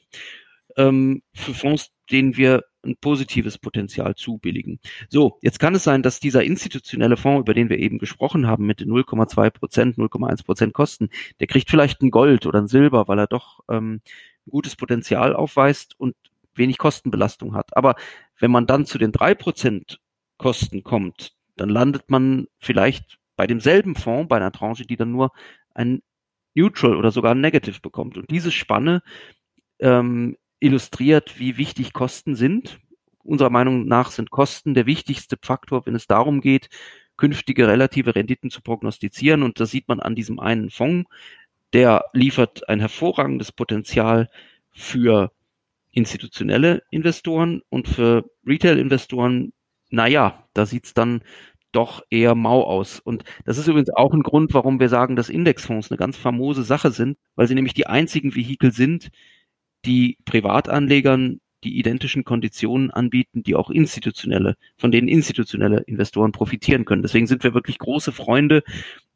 ähm, für Fonds, denen wir ein positives Potenzial zubilligen. So, jetzt kann es sein, dass dieser institutionelle Fonds, über den wir eben gesprochen haben, mit 0,2 Prozent, 0,1 Prozent Kosten, der kriegt vielleicht ein Gold oder ein Silber, weil er doch ähm, ein gutes Potenzial aufweist und wenig Kostenbelastung hat. Aber wenn man dann zu den drei Prozent Kosten kommt, dann landet man vielleicht bei demselben Fonds, bei einer Tranche, die dann nur ein Neutral oder sogar ein Negative bekommt. Und diese Spanne ähm, illustriert, wie wichtig Kosten sind. Unserer Meinung nach sind Kosten der wichtigste Faktor, wenn es darum geht, künftige relative Renditen zu prognostizieren. Und das sieht man an diesem einen Fonds. Der liefert ein hervorragendes Potenzial für institutionelle Investoren und für Retail-Investoren, naja, da sieht's dann doch eher mau aus. Und das ist übrigens auch ein Grund, warum wir sagen, dass Indexfonds eine ganz famose Sache sind, weil sie nämlich die einzigen Vehikel sind, die Privatanlegern die identischen Konditionen anbieten, die auch institutionelle, von denen institutionelle Investoren profitieren können. Deswegen sind wir wirklich große Freunde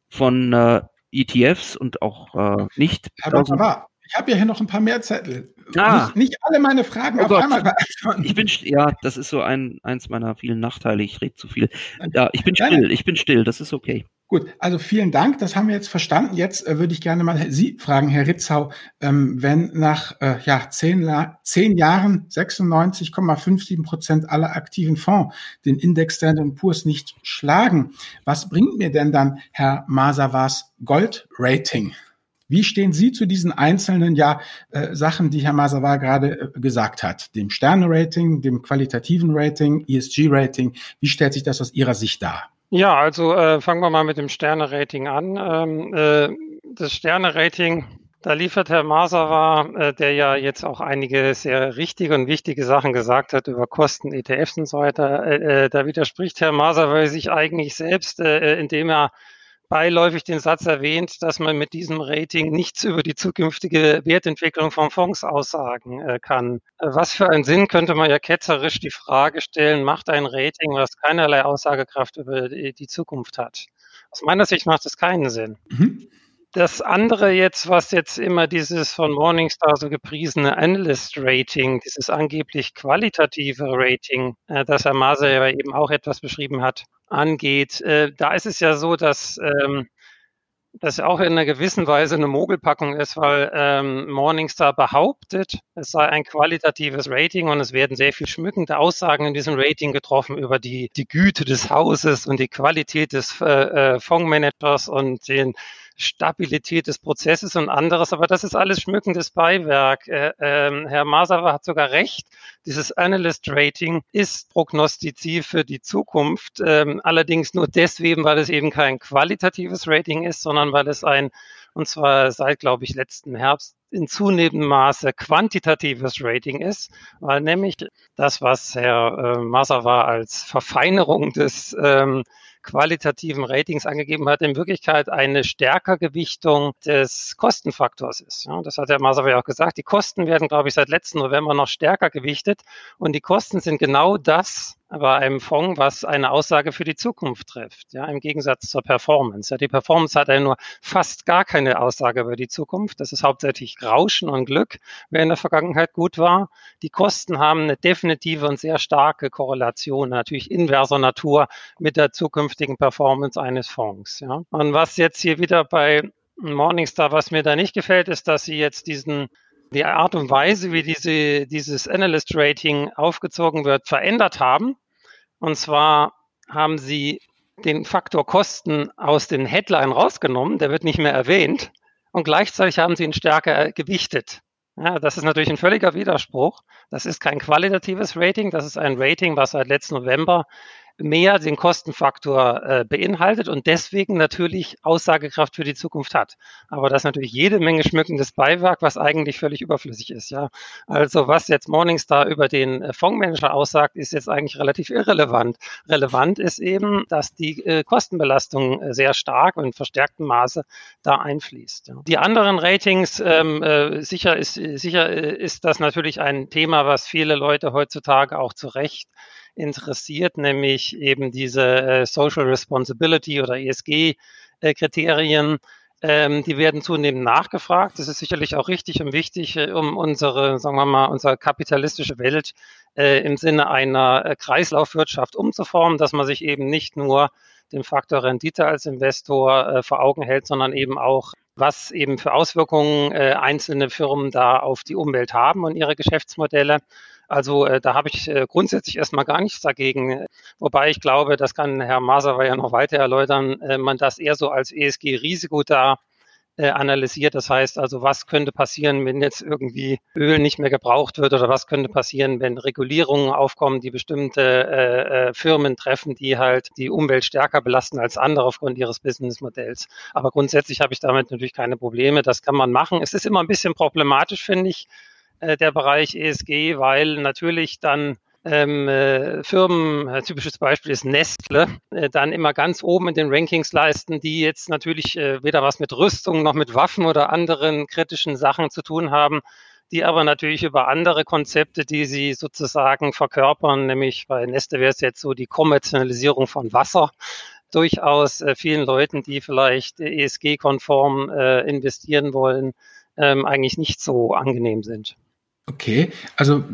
von äh, ETFs und auch äh, nicht. Herr Dr. Ich habe ja hier noch ein paar mehr Zettel. Ah. Nicht, nicht alle meine Fragen oh auf Gott. einmal beantworten. Ich bin, ja, das ist so ein, eins meiner vielen Nachteile. Ich rede zu viel. Ja, ich bin still, ich bin still, das ist okay. Gut, also vielen Dank, das haben wir jetzt verstanden. Jetzt äh, würde ich gerne mal Sie fragen, Herr Ritzau, ähm, wenn nach äh, ja, zehn, zehn Jahren 96,57 Prozent aller aktiven Fonds den Index Standard Poor's nicht schlagen, was bringt mir denn dann Herr Masawas Gold-Rating? Wie stehen Sie zu diesen einzelnen ja, äh, Sachen, die Herr Masawa gerade äh, gesagt hat? Dem Sterne-Rating, dem qualitativen Rating, ESG-Rating. Wie stellt sich das aus Ihrer Sicht dar? Ja, also äh, fangen wir mal mit dem Sterne-Rating an. Ähm, äh, das Sterne-Rating, da liefert Herr Masawa, äh, der ja jetzt auch einige sehr richtige und wichtige Sachen gesagt hat über Kosten, ETFs und so weiter. Äh, äh, da widerspricht Herr Masawa sich eigentlich selbst, äh, indem er beiläufig den Satz erwähnt, dass man mit diesem Rating nichts über die zukünftige Wertentwicklung von Fonds aussagen äh, kann. Äh, was für einen Sinn könnte man ja ketzerisch die Frage stellen, macht ein Rating, was keinerlei Aussagekraft über die, die Zukunft hat? Aus meiner Sicht macht es keinen Sinn. Mhm. Das andere jetzt, was jetzt immer dieses von Morningstar so gepriesene Analyst Rating, dieses angeblich qualitative Rating, äh, das Herr Maser ja eben auch etwas beschrieben hat, angeht, äh, da ist es ja so, dass ähm, das auch in einer gewissen Weise eine Mogelpackung ist, weil ähm, Morningstar behauptet, es sei ein qualitatives Rating und es werden sehr viel schmückende Aussagen in diesem Rating getroffen über die, die Güte des Hauses und die Qualität des äh, äh Fondsmanagers und den Stabilität des Prozesses und anderes, aber das ist alles schmückendes Beiwerk. Äh, äh, Herr Masawa hat sogar recht, dieses Analyst Rating ist prognostiziv für die Zukunft, ähm, allerdings nur deswegen, weil es eben kein qualitatives Rating ist, sondern weil es ein, und zwar seit, glaube ich, letzten Herbst in zunehmendem Maße quantitatives Rating ist, weil nämlich das, was Herr äh, Masawa als Verfeinerung des ähm, qualitativen Ratings angegeben hat, in Wirklichkeit eine stärker Gewichtung des Kostenfaktors ist. Ja, das hat Herr Masawa auch gesagt. Die Kosten werden, glaube ich, seit letzten November noch stärker gewichtet und die Kosten sind genau das, bei einem Fonds, was eine Aussage für die Zukunft trifft, ja, im Gegensatz zur Performance. Ja, die Performance hat ja nur fast gar keine Aussage über die Zukunft. Das ist hauptsächlich Rauschen und Glück, wer in der Vergangenheit gut war. Die Kosten haben eine definitive und sehr starke Korrelation, natürlich inverser Natur mit der zukünftigen Performance eines Fonds. Ja. Und was jetzt hier wieder bei Morningstar, was mir da nicht gefällt, ist, dass sie jetzt diesen die Art und Weise, wie diese, dieses Analyst Rating aufgezogen wird, verändert haben. Und zwar haben sie den Faktor Kosten aus den Headline rausgenommen, der wird nicht mehr erwähnt. Und gleichzeitig haben sie ihn stärker gewichtet. Ja, das ist natürlich ein völliger Widerspruch. Das ist kein qualitatives Rating, das ist ein Rating, was seit letzten November mehr den Kostenfaktor äh, beinhaltet und deswegen natürlich Aussagekraft für die Zukunft hat. Aber das ist natürlich jede Menge schmückendes Beiwerk, was eigentlich völlig überflüssig ist. Ja, also was jetzt Morningstar über den äh, Fondsmanager aussagt, ist jetzt eigentlich relativ irrelevant. Relevant ist eben, dass die äh, Kostenbelastung äh, sehr stark und verstärktem Maße da einfließt. Ja. Die anderen Ratings, ähm, äh, sicher ist sicher äh, ist das natürlich ein Thema, was viele Leute heutzutage auch zu Recht interessiert, nämlich eben diese äh, Social Responsibility oder ESG-Kriterien. Äh, ähm, die werden zunehmend nachgefragt. Das ist sicherlich auch richtig und wichtig, äh, um unsere, sagen wir mal, unsere kapitalistische Welt äh, im Sinne einer Kreislaufwirtschaft umzuformen, dass man sich eben nicht nur den Faktor Rendite als Investor vor Augen hält, sondern eben auch, was eben für Auswirkungen einzelne Firmen da auf die Umwelt haben und ihre Geschäftsmodelle. Also äh, da habe ich äh, grundsätzlich erstmal gar nichts dagegen. Wobei ich glaube, das kann Herr Maser ja noch weiter erläutern, äh, man das eher so als ESG-Risiko da äh, analysiert. Das heißt also, was könnte passieren, wenn jetzt irgendwie Öl nicht mehr gebraucht wird oder was könnte passieren, wenn Regulierungen aufkommen, die bestimmte äh, äh, Firmen treffen, die halt die Umwelt stärker belasten als andere aufgrund ihres Businessmodells. Aber grundsätzlich habe ich damit natürlich keine Probleme. Das kann man machen. Es ist immer ein bisschen problematisch, finde ich, äh, der Bereich ESG, weil natürlich dann ähm, äh, Firmen, ein typisches Beispiel ist Nestle, äh, dann immer ganz oben in den Rankings leisten, die jetzt natürlich äh, weder was mit Rüstung noch mit Waffen oder anderen kritischen Sachen zu tun haben, die aber natürlich über andere Konzepte, die sie sozusagen verkörpern, nämlich bei Nestle wäre es jetzt so die Kommerzialisierung von Wasser, durchaus äh, vielen Leuten, die vielleicht ESG-konform äh, investieren wollen, ähm, eigentlich nicht so angenehm sind. Okay, also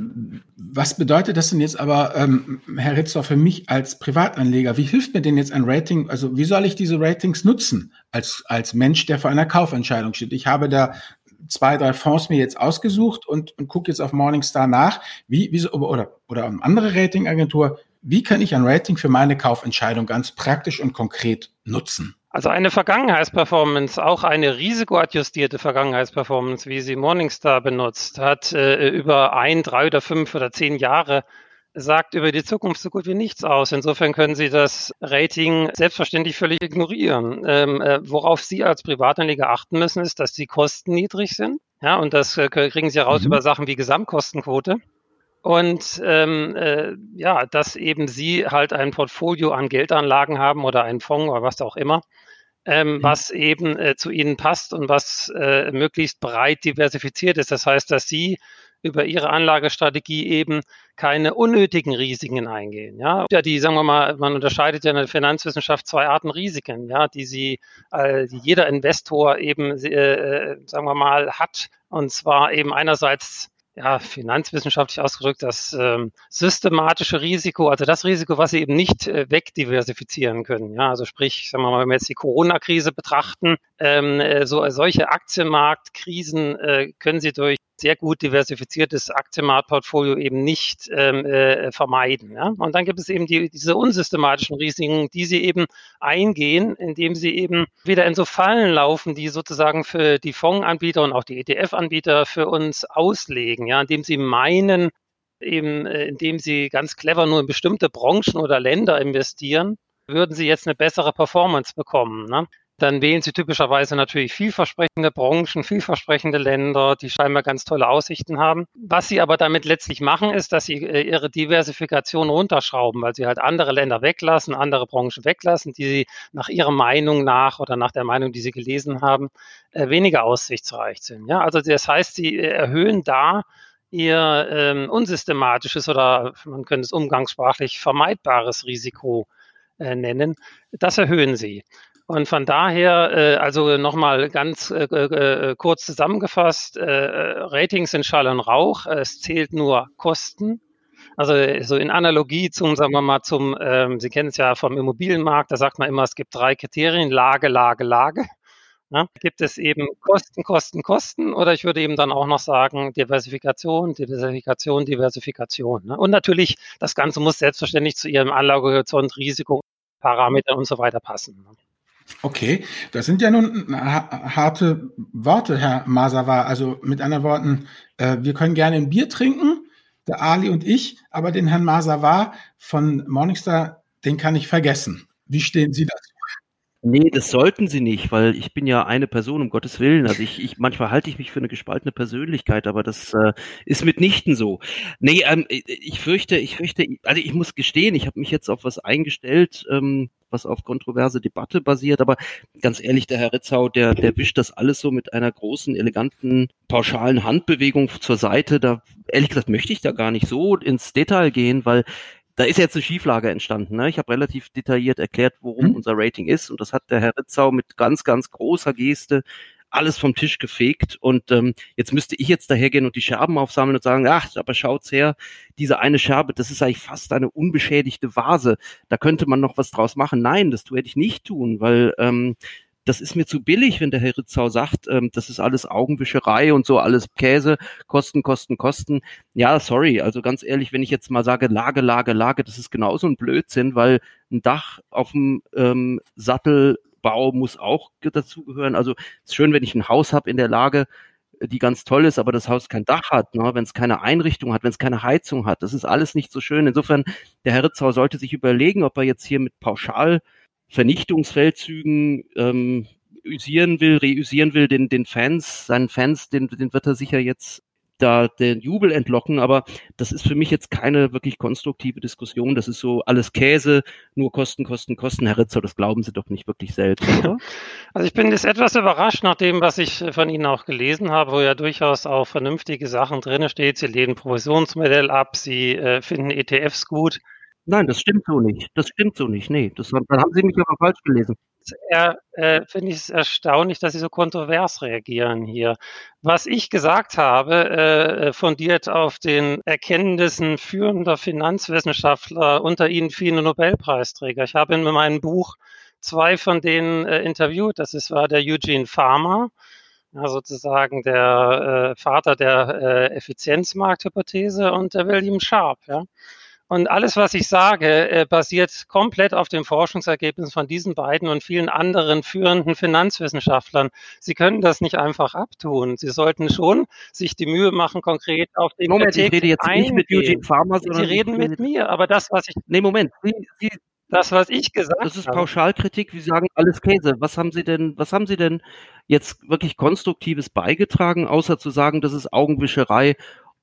was bedeutet das denn jetzt aber, ähm, Herr Ritzer, für mich als Privatanleger? Wie hilft mir denn jetzt ein Rating? Also wie soll ich diese Ratings nutzen als, als Mensch, der vor einer Kaufentscheidung steht? Ich habe da zwei, drei Fonds mir jetzt ausgesucht und, und gucke jetzt auf Morningstar nach, wie, wie so, oder, oder eine andere Ratingagentur. Wie kann ich ein Rating für meine Kaufentscheidung ganz praktisch und konkret nutzen? Also eine Vergangenheitsperformance, auch eine risikoadjustierte Vergangenheitsperformance, wie sie Morningstar benutzt, hat äh, über ein, drei oder fünf oder zehn Jahre sagt über die Zukunft so gut wie nichts aus. Insofern können Sie das Rating selbstverständlich völlig ignorieren. Ähm, äh, worauf Sie als Privatanleger achten müssen, ist, dass die Kosten niedrig sind. Ja, und das äh, kriegen Sie heraus mhm. über Sachen wie Gesamtkostenquote. Und ähm, äh, ja, dass eben Sie halt ein Portfolio an Geldanlagen haben oder einen Fonds oder was auch immer, ähm, mhm. was eben äh, zu Ihnen passt und was äh, möglichst breit diversifiziert ist. Das heißt, dass Sie über Ihre Anlagestrategie eben keine unnötigen Risiken eingehen. Ja, ja die, sagen wir mal, man unterscheidet ja in der Finanzwissenschaft zwei Arten Risiken, ja, die sie, äh, die jeder Investor eben, äh, äh sagen wir mal, hat. Und zwar eben einerseits ja, finanzwissenschaftlich ausgedrückt, das ähm, systematische Risiko, also das Risiko, was Sie eben nicht äh, wegdiversifizieren können. Ja, also sprich, sagen wir mal, wenn wir jetzt die Corona-Krise betrachten, ähm, äh, so, solche Aktienmarktkrisen äh, können Sie durch sehr gut diversifiziertes Aktienmarktportfolio eben nicht ähm, äh, vermeiden. Ja? Und dann gibt es eben die, diese unsystematischen Risiken, die sie eben eingehen, indem sie eben wieder in so Fallen laufen, die sozusagen für die Fondsanbieter und auch die ETF-Anbieter für uns auslegen, ja, indem sie meinen, eben, äh, indem sie ganz clever nur in bestimmte Branchen oder Länder investieren, würden sie jetzt eine bessere Performance bekommen. Ne? Dann wählen sie typischerweise natürlich vielversprechende Branchen, vielversprechende Länder, die scheinbar ganz tolle Aussichten haben. Was sie aber damit letztlich machen, ist, dass sie äh, ihre Diversifikation runterschrauben, weil sie halt andere Länder weglassen, andere Branchen weglassen, die sie nach ihrer Meinung nach oder nach der Meinung, die sie gelesen haben, äh, weniger aussichtsreich sind. Ja, also das heißt, sie äh, erhöhen da ihr ähm, unsystematisches oder man könnte es umgangssprachlich vermeidbares Risiko nennen. Das erhöhen sie. Und von daher, äh, also nochmal ganz äh, äh, kurz zusammengefasst, äh, äh, Ratings sind Schall und Rauch. Es zählt nur Kosten. Also so in Analogie zum, sagen wir mal, zum, ähm, Sie kennen es ja vom Immobilienmarkt, da sagt man immer, es gibt drei Kriterien, Lage, Lage, Lage. Ja, gibt es eben Kosten, Kosten, Kosten oder ich würde eben dann auch noch sagen Diversifikation, Diversifikation, Diversifikation. Ne? Und natürlich, das Ganze muss selbstverständlich zu Ihrem Anlagehorizont, Risikoparameter und so weiter passen. Ne? Okay, das sind ja nun harte Worte, Herr Masawa. Also mit anderen Worten, äh, wir können gerne ein Bier trinken, der Ali und ich, aber den Herrn Masawa von Morningstar, den kann ich vergessen. Wie stehen Sie dazu? Nee, das sollten sie nicht, weil ich bin ja eine Person, um Gottes Willen. Also ich, ich manchmal halte ich mich für eine gespaltene Persönlichkeit, aber das äh, ist mitnichten so. Nee, ähm, ich fürchte, ich fürchte, also ich muss gestehen, ich habe mich jetzt auf was eingestellt, ähm, was auf kontroverse Debatte basiert, aber ganz ehrlich, der Herr Ritzau, der, der wischt das alles so mit einer großen, eleganten, pauschalen Handbewegung zur Seite. Da, ehrlich gesagt, möchte ich da gar nicht so ins Detail gehen, weil da ist jetzt eine Schieflage entstanden. Ne? Ich habe relativ detailliert erklärt, worum hm. unser Rating ist und das hat der Herr Ritzau mit ganz, ganz großer Geste alles vom Tisch gefegt und ähm, jetzt müsste ich jetzt dahergehen und die Scherben aufsammeln und sagen, ach, aber schaut's her, diese eine Scherbe, das ist eigentlich fast eine unbeschädigte Vase, da könnte man noch was draus machen. Nein, das werde ich nicht tun, weil ähm, das ist mir zu billig, wenn der Herr Ritzau sagt, ähm, das ist alles Augenwischerei und so, alles Käse, Kosten, Kosten, Kosten. Ja, sorry, also ganz ehrlich, wenn ich jetzt mal sage, Lage, Lage, Lage, das ist genauso ein Blödsinn, weil ein Dach auf dem ähm, Sattelbau muss auch dazugehören. Also es ist schön, wenn ich ein Haus habe in der Lage, die ganz toll ist, aber das Haus kein Dach hat, ne? wenn es keine Einrichtung hat, wenn es keine Heizung hat. Das ist alles nicht so schön. Insofern, der Herr Ritzau sollte sich überlegen, ob er jetzt hier mit pauschal Vernichtungsfeldzügen ähm, üsieren will, reüsieren will, den, den Fans, seinen Fans, den, den wird er sicher jetzt da den Jubel entlocken, aber das ist für mich jetzt keine wirklich konstruktive Diskussion. Das ist so alles Käse, nur Kosten, Kosten, Kosten. Herr Ritzer, das glauben Sie doch nicht wirklich selbst, oder? [LAUGHS] Also ich bin jetzt etwas überrascht nach dem, was ich von Ihnen auch gelesen habe, wo ja durchaus auch vernünftige Sachen drin steht. Sie lehnen Provisionsmodell ab, Sie äh, finden ETFs gut. Nein, das stimmt so nicht. Das stimmt so nicht. Nee, das, dann haben Sie mich aber falsch gelesen. Äh, finde ich es erstaunlich, dass Sie so kontrovers reagieren hier. Was ich gesagt habe, äh, fundiert auf den Erkenntnissen führender Finanzwissenschaftler, unter ihnen viele Nobelpreisträger. Ich habe in meinem Buch zwei von denen äh, interviewt. Das ist, war der Eugene Farmer, ja, sozusagen der äh, Vater der äh, Effizienzmarkthypothese und der William Sharp. Ja. Und alles, was ich sage, äh, basiert komplett auf dem Forschungsergebnis von diesen beiden und vielen anderen führenden Finanzwissenschaftlern. Sie können das nicht einfach abtun. Sie sollten schon sich die Mühe machen, konkret auf den Moment, ich rede jetzt eingehen. nicht mit Eugene Farmer, sondern Sie reden mit mir, aber das, was ich... Nee, Moment. Sie, Sie, das, was ich gesagt habe. Das ist Pauschalkritik. Sie sagen alles Käse. Was haben Sie denn, was haben Sie denn jetzt wirklich Konstruktives beigetragen, außer zu sagen, das ist Augenwischerei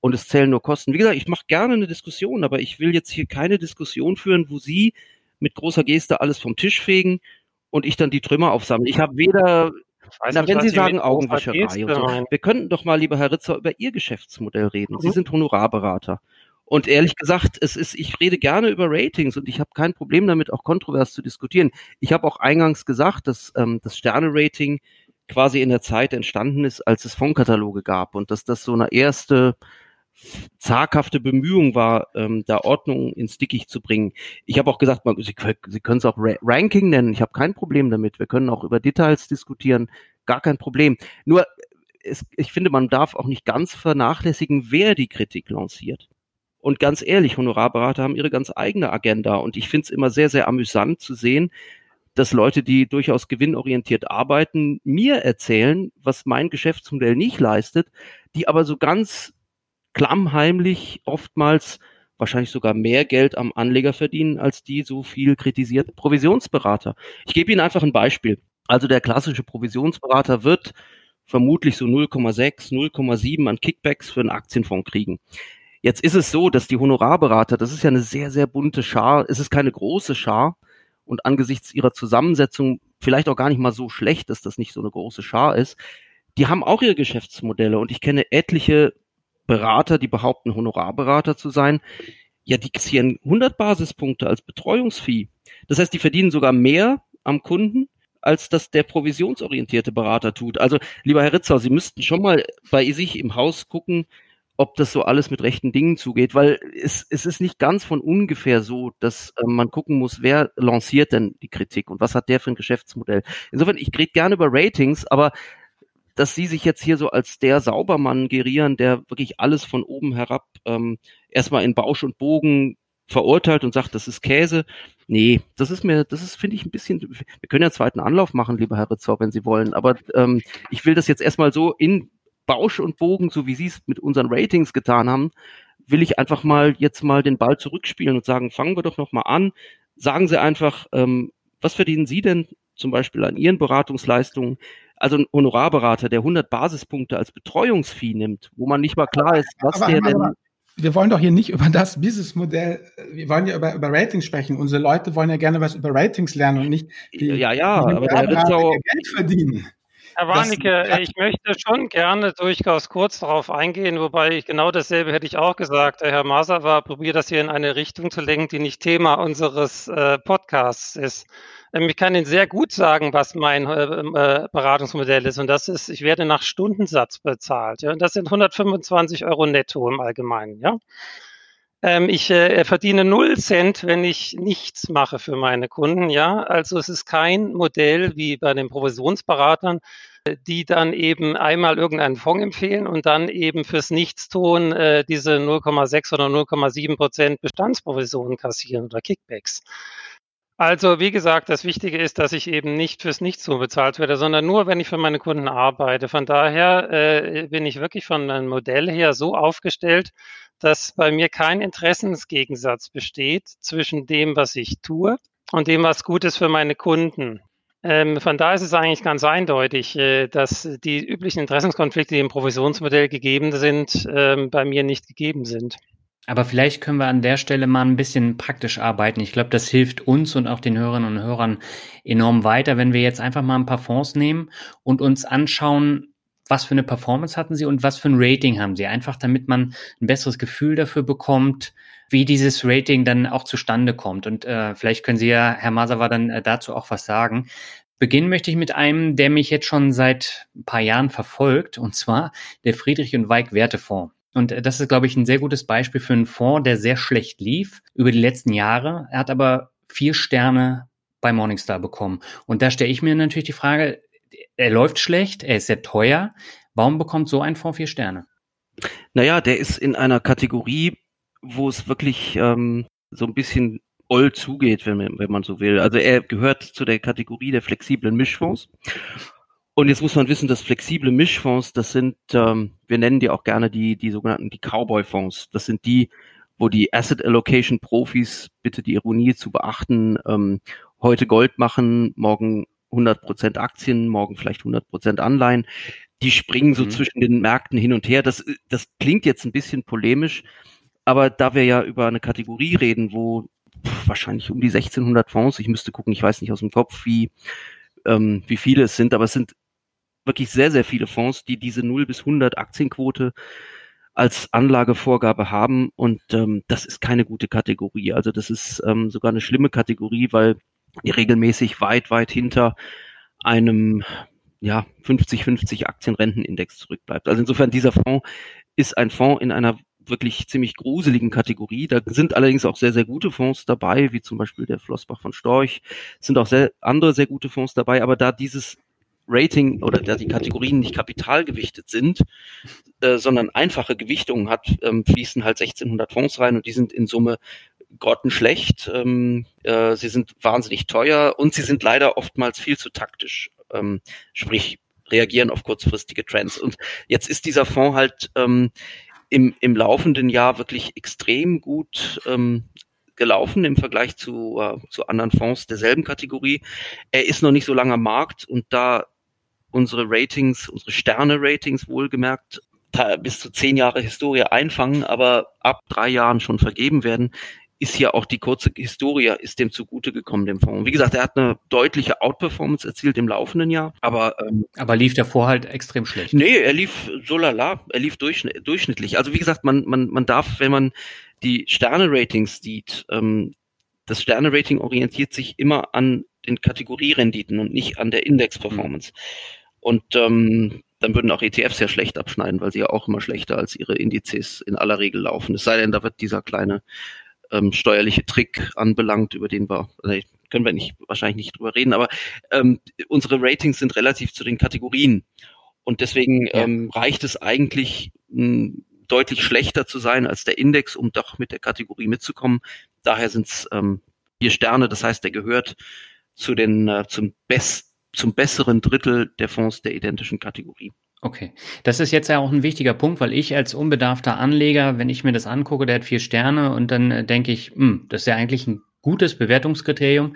und es zählen nur Kosten. Wie gesagt, ich mache gerne eine Diskussion, aber ich will jetzt hier keine Diskussion führen, wo Sie mit großer Geste alles vom Tisch fegen und ich dann die Trümmer aufsammle. Ich habe weder na, nicht, wenn Sie sagen Augenwischerei und so. Wir könnten doch mal, lieber Herr Ritzer, über Ihr Geschäftsmodell reden. Mhm. Sie sind Honorarberater. Und ehrlich gesagt, es ist, ich rede gerne über Ratings und ich habe kein Problem damit, auch kontrovers zu diskutieren. Ich habe auch eingangs gesagt, dass ähm, das Sterne-Rating quasi in der Zeit entstanden ist, als es Fondkataloge gab und dass das so eine erste zaghafte Bemühung war, ähm, da Ordnung ins Dickicht zu bringen. Ich habe auch gesagt, man, Sie, Sie können es auch Ra Ranking nennen. Ich habe kein Problem damit. Wir können auch über Details diskutieren. Gar kein Problem. Nur, es, ich finde, man darf auch nicht ganz vernachlässigen, wer die Kritik lanciert. Und ganz ehrlich, Honorarberater haben ihre ganz eigene Agenda. Und ich finde es immer sehr, sehr amüsant zu sehen, dass Leute, die durchaus gewinnorientiert arbeiten, mir erzählen, was mein Geschäftsmodell nicht leistet, die aber so ganz klammheimlich oftmals wahrscheinlich sogar mehr Geld am Anleger verdienen als die so viel kritisierten Provisionsberater. Ich gebe Ihnen einfach ein Beispiel. Also der klassische Provisionsberater wird vermutlich so 0,6, 0,7 an Kickbacks für einen Aktienfonds kriegen. Jetzt ist es so, dass die Honorarberater, das ist ja eine sehr, sehr bunte Schar, es ist keine große Schar und angesichts ihrer Zusammensetzung vielleicht auch gar nicht mal so schlecht, dass das nicht so eine große Schar ist. Die haben auch ihre Geschäftsmodelle und ich kenne etliche Berater, die behaupten, Honorarberater zu sein, ja, die kassieren 100 Basispunkte als Betreuungsfee. Das heißt, die verdienen sogar mehr am Kunden, als das der provisionsorientierte Berater tut. Also, lieber Herr Ritzau, Sie müssten schon mal bei sich im Haus gucken, ob das so alles mit rechten Dingen zugeht, weil es, es ist nicht ganz von ungefähr so, dass äh, man gucken muss, wer lanciert denn die Kritik und was hat der für ein Geschäftsmodell. Insofern, ich rede gerne über Ratings, aber dass sie sich jetzt hier so als der Saubermann gerieren, der wirklich alles von oben herab ähm, erstmal in Bausch und Bogen verurteilt und sagt, das ist Käse. Nee, das ist mir, das ist, finde ich, ein bisschen, wir können ja einen zweiten Anlauf machen, lieber Herr Ritzau, wenn Sie wollen, aber ähm, ich will das jetzt erstmal so in Bausch und Bogen, so wie Sie es mit unseren Ratings getan haben, will ich einfach mal jetzt mal den Ball zurückspielen und sagen, fangen wir doch nochmal an. Sagen Sie einfach, ähm, was verdienen Sie denn zum Beispiel an Ihren Beratungsleistungen? Also ein Honorarberater, der 100 Basispunkte als Betreuungsvieh nimmt, wo man nicht mal klar ist, was aber, der aber, denn wir wollen doch hier nicht über das Businessmodell, wir wollen ja über, über Ratings sprechen. Unsere Leute wollen ja gerne was über Ratings lernen und nicht die, ja, ja, die aber der Geld verdienen. Herr Warnecke, ich möchte schon gerne durchaus kurz darauf eingehen, wobei ich genau dasselbe hätte ich auch gesagt. Herr Maser war, probiert das hier in eine Richtung zu lenken, die nicht Thema unseres äh, Podcasts ist. Ähm, ich kann Ihnen sehr gut sagen, was mein äh, äh, Beratungsmodell ist. Und das ist, ich werde nach Stundensatz bezahlt. Ja? Und das sind 125 Euro netto im Allgemeinen. Ja? Ähm, ich äh, verdiene null Cent, wenn ich nichts mache für meine Kunden. Ja, also es ist kein Modell wie bei den Provisionsberatern, die dann eben einmal irgendeinen Fonds empfehlen und dann eben fürs Nichtstun äh, diese 0,6 oder 0,7 Prozent Bestandsprovisionen kassieren oder Kickbacks. Also wie gesagt, das Wichtige ist, dass ich eben nicht fürs Nichtstun bezahlt werde, sondern nur, wenn ich für meine Kunden arbeite. Von daher äh, bin ich wirklich von einem Modell her so aufgestellt, dass bei mir kein Interessensgegensatz besteht zwischen dem, was ich tue und dem, was gut ist für meine Kunden. Ähm, von da ist es eigentlich ganz eindeutig, äh, dass die üblichen Interessenskonflikte, die im Provisionsmodell gegeben sind, äh, bei mir nicht gegeben sind. Aber vielleicht können wir an der Stelle mal ein bisschen praktisch arbeiten. Ich glaube, das hilft uns und auch den Hörerinnen und Hörern enorm weiter, wenn wir jetzt einfach mal ein paar Fonds nehmen und uns anschauen, was für eine Performance hatten sie und was für ein Rating haben sie. Einfach damit man ein besseres Gefühl dafür bekommt, wie dieses Rating dann auch zustande kommt. Und äh, vielleicht können Sie ja, Herr Masawa, dann äh, dazu auch was sagen. Beginnen möchte ich mit einem, der mich jetzt schon seit ein paar Jahren verfolgt, und zwar der Friedrich und Weig Wertefonds. Und äh, das ist, glaube ich, ein sehr gutes Beispiel für einen Fonds, der sehr schlecht lief über die letzten Jahre. Er hat aber vier Sterne bei Morningstar bekommen. Und da stelle ich mir natürlich die Frage, er läuft schlecht, er ist sehr teuer. Warum bekommt so ein Fonds vier Sterne? Naja, der ist in einer Kategorie, wo es wirklich ähm, so ein bisschen oll zugeht, wenn man, wenn man so will. Also er gehört zu der Kategorie der flexiblen Mischfonds. Und jetzt muss man wissen, dass flexible Mischfonds, das sind, ähm, wir nennen die auch gerne die, die sogenannten die Cowboy-Fonds. Das sind die, wo die Asset Allocation Profis, bitte die Ironie zu beachten, ähm, heute Gold machen, morgen 100% Aktien, morgen vielleicht 100% Anleihen. Die springen so mhm. zwischen den Märkten hin und her. Das, das klingt jetzt ein bisschen polemisch, aber da wir ja über eine Kategorie reden, wo wahrscheinlich um die 1600 Fonds, ich müsste gucken, ich weiß nicht aus dem Kopf, wie, ähm, wie viele es sind, aber es sind wirklich sehr, sehr viele Fonds, die diese 0 bis 100 Aktienquote als Anlagevorgabe haben und ähm, das ist keine gute Kategorie. Also das ist ähm, sogar eine schlimme Kategorie, weil die regelmäßig weit, weit hinter einem ja, 50-50 Aktienrentenindex zurückbleibt. Also insofern dieser Fonds ist ein Fonds in einer wirklich ziemlich gruseligen Kategorie. Da sind allerdings auch sehr, sehr gute Fonds dabei, wie zum Beispiel der Flossbach von Storch. Es sind auch sehr, andere sehr gute Fonds dabei, aber da dieses Rating oder da die Kategorien nicht kapitalgewichtet sind, äh, sondern einfache Gewichtungen hat, ähm, fließen halt 1600 Fonds rein und die sind in Summe grottenschlecht. Ähm, äh, sie sind wahnsinnig teuer und sie sind leider oftmals viel zu taktisch. Ähm, sprich, reagieren auf kurzfristige Trends. Und jetzt ist dieser Fonds halt ähm, im, im laufenden Jahr wirklich extrem gut ähm, gelaufen im Vergleich zu, äh, zu anderen Fonds derselben Kategorie. Er ist noch nicht so lange am Markt und da unsere Ratings, unsere Sterne-Ratings wohlgemerkt, bis zu zehn Jahre Historie einfangen, aber ab drei Jahren schon vergeben werden, ist ja auch die kurze Historie, ist dem zugute gekommen, dem Fonds. Wie gesagt, er hat eine deutliche Outperformance erzielt im laufenden Jahr, aber ähm, aber lief davor halt extrem schlecht. Nee, er lief so lala, er lief durchschnittlich. Also wie gesagt, man, man, man darf, wenn man die Sterne-Ratings sieht, ähm, das Sterne-Rating orientiert sich immer an den Kategorierenditen und nicht an der Index-Performance. Und ähm, dann würden auch ETFs ja schlecht abschneiden, weil sie ja auch immer schlechter als ihre Indizes in aller Regel laufen. Es sei denn, da wird dieser kleine ähm, steuerliche Trick anbelangt, über den wir, also können wir nicht, wahrscheinlich nicht drüber reden, aber ähm, unsere Ratings sind relativ zu den Kategorien. Und deswegen ja. ähm, reicht es eigentlich, mh, deutlich schlechter zu sein als der Index, um doch mit der Kategorie mitzukommen. Daher sind es ähm, vier Sterne, das heißt, der gehört zu den, äh, zum, best, zum besseren Drittel der Fonds der identischen Kategorie. Okay, das ist jetzt ja auch ein wichtiger Punkt, weil ich als unbedarfter Anleger, wenn ich mir das angucke, der hat vier Sterne und dann äh, denke ich, hm, das ist ja eigentlich ein gutes Bewertungskriterium.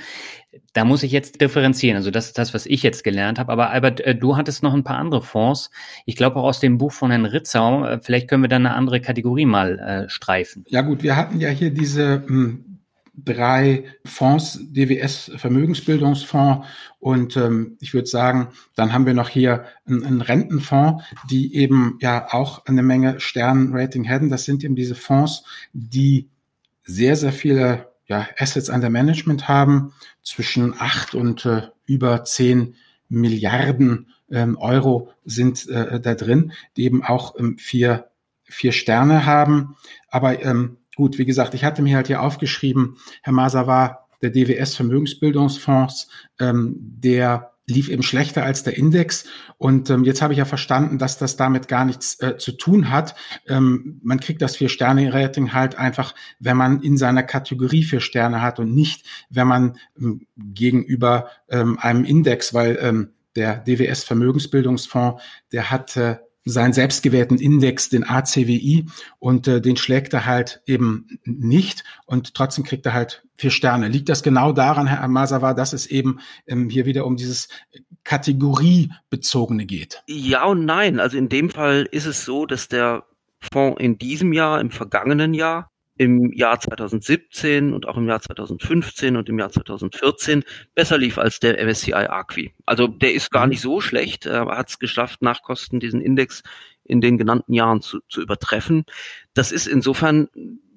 Da muss ich jetzt differenzieren. Also das ist das, was ich jetzt gelernt habe. Aber Albert, äh, du hattest noch ein paar andere Fonds. Ich glaube auch aus dem Buch von Herrn Ritzau. Äh, vielleicht können wir dann eine andere Kategorie mal äh, streifen. Ja gut, wir hatten ja hier diese mh, hm, drei Fonds, DWS Vermögensbildungsfonds und ähm, ich würde sagen, dann haben wir noch hier einen, einen Rentenfonds, die eben ja auch eine Menge Sternrating hätten. Das sind eben diese Fonds, die sehr, sehr viele ja, Assets under Management haben, zwischen acht und äh, über zehn Milliarden ähm, Euro sind äh, da drin, die eben auch ähm, vier, vier Sterne haben. Aber ähm, gut, wie gesagt, ich hatte mir halt hier aufgeschrieben, Herr Maser war der DWS Vermögensbildungsfonds, ähm, der lief eben schlechter als der Index. Und ähm, jetzt habe ich ja verstanden, dass das damit gar nichts äh, zu tun hat. Ähm, man kriegt das Vier-Sterne-Rating halt einfach, wenn man in seiner Kategorie vier Sterne hat und nicht, wenn man ähm, gegenüber ähm, einem Index, weil ähm, der DWS Vermögensbildungsfonds, der hat äh, seinen selbstgewählten Index, den ACWI, und äh, den schlägt er halt eben nicht und trotzdem kriegt er halt vier Sterne. Liegt das genau daran, Herr Masawa, dass es eben ähm, hier wieder um dieses Kategoriebezogene geht? Ja und nein. Also in dem Fall ist es so, dass der Fonds in diesem Jahr, im vergangenen Jahr, im Jahr 2017 und auch im Jahr 2015 und im Jahr 2014 besser lief als der MSCI Acqui. Also der ist gar mhm. nicht so schlecht, er hat es geschafft, nach Kosten diesen Index in den genannten Jahren zu, zu übertreffen. Das ist insofern,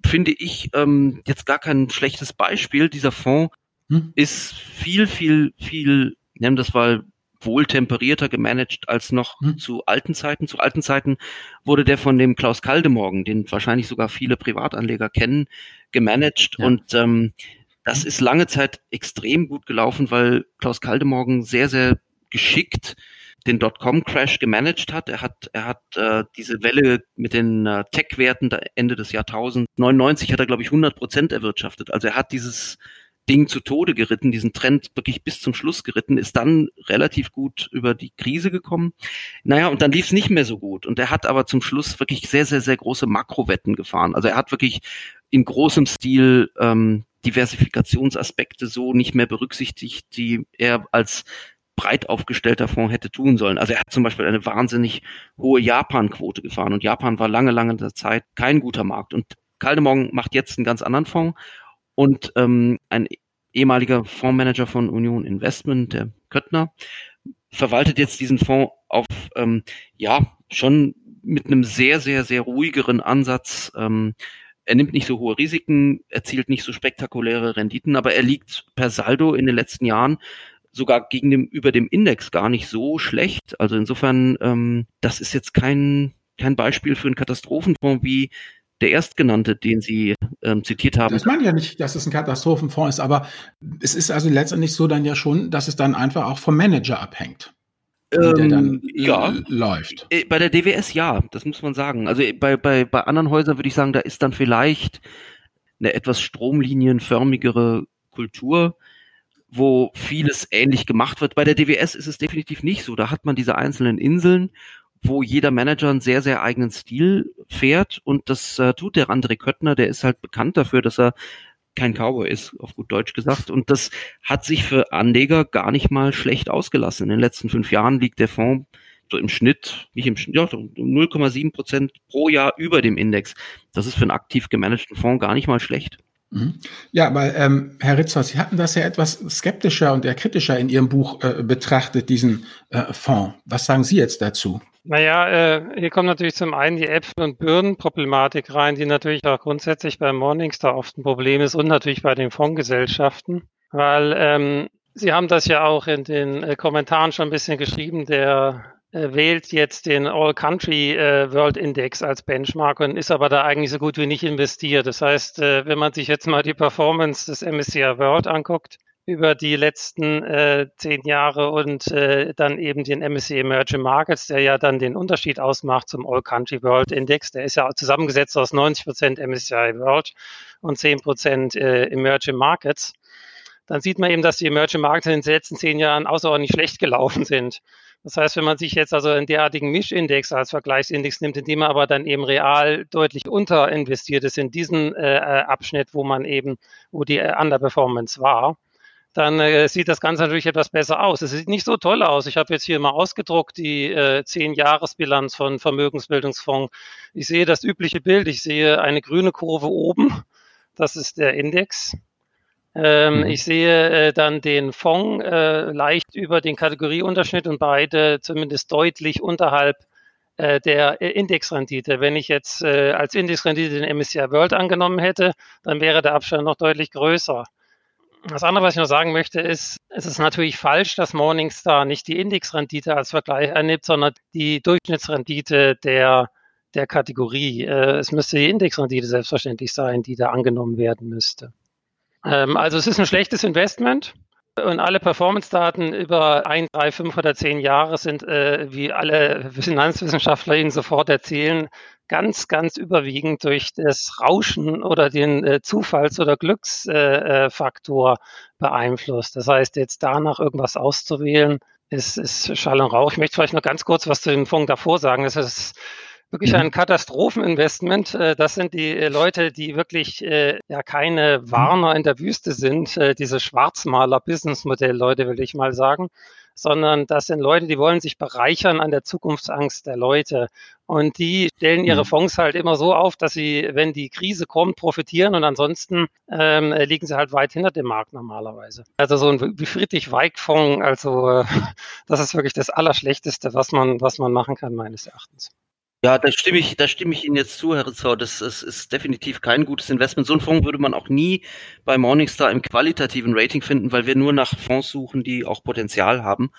finde ich, ähm, jetzt gar kein schlechtes Beispiel. Dieser Fonds hm. ist viel, viel, viel, nennen das mal wohltemperierter gemanagt als noch hm. zu alten Zeiten. Zu alten Zeiten wurde der von dem Klaus Kaldemorgen, den wahrscheinlich sogar viele Privatanleger kennen, gemanagt ja. und ähm, das ist lange Zeit extrem gut gelaufen, weil Klaus Kaldemorgen sehr, sehr geschickt den Dotcom-Crash gemanagt hat. Er hat, er hat äh, diese Welle mit den äh, Tech-Werten Ende des Jahrtausends, 99 hat er, glaube ich, 100 Prozent erwirtschaftet. Also er hat dieses Ding zu Tode geritten, diesen Trend wirklich bis zum Schluss geritten, ist dann relativ gut über die Krise gekommen. Naja, und dann lief es nicht mehr so gut. Und er hat aber zum Schluss wirklich sehr, sehr, sehr große Makrowetten gefahren. Also er hat wirklich in großem Stil ähm, Diversifikationsaspekte so nicht mehr berücksichtigt, die er als breit aufgestellter Fonds hätte tun sollen. Also er hat zum Beispiel eine wahnsinnig hohe Japan-Quote gefahren und Japan war lange, lange Zeit kein guter Markt. Und Kaldemorgen macht jetzt einen ganz anderen Fonds und ähm, ein ehemaliger Fondsmanager von Union Investment, der Köttner, verwaltet jetzt diesen Fonds auf, ähm, ja, schon mit einem sehr, sehr, sehr ruhigeren Ansatz. Ähm, er nimmt nicht so hohe Risiken, erzielt nicht so spektakuläre Renditen, aber er liegt per Saldo in den letzten Jahren sogar gegen dem, über dem Index gar nicht so schlecht. Also insofern, ähm, das ist jetzt kein, kein Beispiel für einen Katastrophenfonds wie der erstgenannte, den Sie ähm, zitiert haben. Das meine ich ja nicht, dass es ein Katastrophenfonds ist, aber es ist also letztendlich so dann ja schon, dass es dann einfach auch vom Manager abhängt. Ähm, der dann ja, läuft. Äh, bei der DWS ja, das muss man sagen. Also äh, bei, bei, bei anderen Häusern würde ich sagen, da ist dann vielleicht eine etwas stromlinienförmigere Kultur, wo vieles ähnlich gemacht wird. Bei der DWS ist es definitiv nicht so. Da hat man diese einzelnen Inseln wo jeder Manager einen sehr, sehr eigenen Stil fährt und das äh, tut der André Köttner, der ist halt bekannt dafür, dass er kein Cowboy ist, auf gut Deutsch gesagt. Und das hat sich für Anleger gar nicht mal schlecht ausgelassen. In den letzten fünf Jahren liegt der Fonds so im Schnitt, nicht im Schnitt, ja, 0,7 Prozent pro Jahr über dem Index. Das ist für einen aktiv gemanagten Fonds gar nicht mal schlecht. Mhm. Ja, aber ähm, Herr Ritzler, Sie hatten das ja etwas skeptischer und eher kritischer in Ihrem Buch äh, betrachtet, diesen äh, Fonds. Was sagen Sie jetzt dazu? Naja, äh, hier kommt natürlich zum einen die Äpfel- und Birnen-Problematik rein, die natürlich auch grundsätzlich bei Morningstar oft ein Problem ist und natürlich bei den Fondsgesellschaften, weil ähm, Sie haben das ja auch in den äh, Kommentaren schon ein bisschen geschrieben, der äh, wählt jetzt den All Country äh, World Index als Benchmark und ist aber da eigentlich so gut wie nicht investiert. Das heißt, äh, wenn man sich jetzt mal die Performance des MSCI World anguckt, über die letzten äh, zehn Jahre und äh, dann eben den MSCI Emerging Markets, der ja dann den Unterschied ausmacht zum All Country World Index. Der ist ja zusammengesetzt aus 90 Prozent MSCI World und 10 Prozent äh, Emerging Markets. Dann sieht man eben, dass die Emerging Markets in den letzten zehn Jahren außerordentlich schlecht gelaufen sind. Das heißt, wenn man sich jetzt also einen derartigen Mischindex als Vergleichsindex nimmt, in dem man aber dann eben real deutlich unterinvestiert ist in diesen äh, äh Abschnitt, wo man eben, wo die äh, Underperformance war, dann äh, sieht das Ganze natürlich etwas besser aus. Es sieht nicht so toll aus. Ich habe jetzt hier mal ausgedruckt die äh, 10-Jahres-Bilanz von Vermögensbildungsfonds. Ich sehe das übliche Bild. Ich sehe eine grüne Kurve oben. Das ist der Index. Ähm, mhm. Ich sehe äh, dann den Fonds äh, leicht über den Kategorieunterschnitt und beide zumindest deutlich unterhalb äh, der Indexrendite. Wenn ich jetzt äh, als Indexrendite den MSCI World angenommen hätte, dann wäre der Abstand noch deutlich größer. Das andere, was ich noch sagen möchte, ist, es ist natürlich falsch, dass Morningstar nicht die Indexrendite als Vergleich annimmt, sondern die Durchschnittsrendite der, der Kategorie. Äh, es müsste die Indexrendite selbstverständlich sein, die da angenommen werden müsste. Ähm, also es ist ein schlechtes Investment. Und alle Performance-Daten über ein, drei, fünf oder zehn Jahre sind, äh, wie alle Finanzwissenschaftler Ihnen sofort erzählen, ganz, ganz überwiegend durch das Rauschen oder den äh, Zufalls- oder Glücksfaktor äh, beeinflusst. Das heißt, jetzt danach irgendwas auszuwählen, ist, ist Schall und Rauch. Ich möchte vielleicht noch ganz kurz was zu dem Fonds davor sagen. Das ist wirklich ein mhm. Katastropheninvestment. Äh, das sind die äh, Leute, die wirklich äh, ja keine. Warner in der Wüste sind, diese Schwarzmaler-Businessmodell-Leute, will ich mal sagen, sondern das sind Leute, die wollen sich bereichern an der Zukunftsangst der Leute. Und die stellen ihre mhm. Fonds halt immer so auf, dass sie, wenn die Krise kommt, profitieren und ansonsten ähm, liegen sie halt weit hinter dem Markt normalerweise. Also so ein Friedrich-Weig-Fonds, also [LAUGHS] das ist wirklich das Allerschlechteste, was man, was man machen kann, meines Erachtens. Ja, da stimme ich, da stimme ich Ihnen jetzt zu, Herr Ritzau. Das, das ist definitiv kein gutes Investment. So einen Fonds würde man auch nie bei Morningstar im qualitativen Rating finden, weil wir nur nach Fonds suchen, die auch Potenzial haben.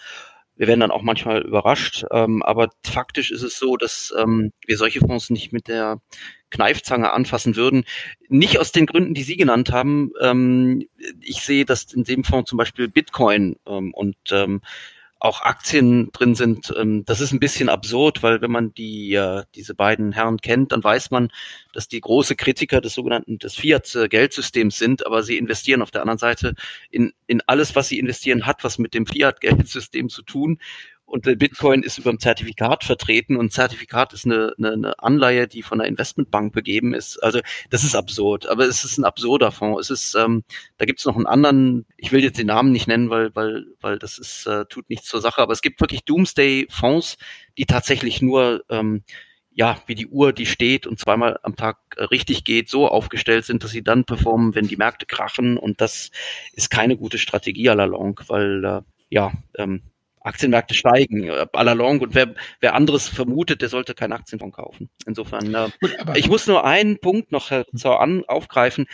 Wir werden dann auch manchmal überrascht, ähm, aber faktisch ist es so, dass ähm, wir solche Fonds nicht mit der Kneifzange anfassen würden. Nicht aus den Gründen, die Sie genannt haben. Ähm, ich sehe, dass in dem Fonds zum Beispiel Bitcoin ähm, und ähm, auch Aktien drin sind. Ähm, das ist ein bisschen absurd, weil wenn man die äh, diese beiden Herren kennt, dann weiß man, dass die große Kritiker des sogenannten des Fiat-Geldsystems sind, aber sie investieren auf der anderen Seite in in alles, was sie investieren, hat was mit dem Fiat-Geldsystem zu tun und der Bitcoin ist über ein Zertifikat vertreten und Zertifikat ist eine, eine, eine Anleihe, die von der Investmentbank begeben ist. Also das ist absurd, aber es ist ein absurder Fonds. Es ist, ähm, da gibt es noch einen anderen, ich will jetzt den Namen nicht nennen, weil, weil, weil das ist, äh, tut nichts zur Sache, aber es gibt wirklich Doomsday-Fonds, die tatsächlich nur ähm, ja, wie die Uhr, die steht und zweimal am Tag äh, richtig geht, so aufgestellt sind, dass sie dann performen, wenn die Märkte krachen. Und das ist keine gute Strategie à la longue, weil äh, ja, ähm, Aktienmärkte steigen, à la longue. Und wer, wer anderes vermutet, der sollte keinen Aktienfonds kaufen. Insofern, äh, ich muss nur einen Punkt noch Zau, an, aufgreifen.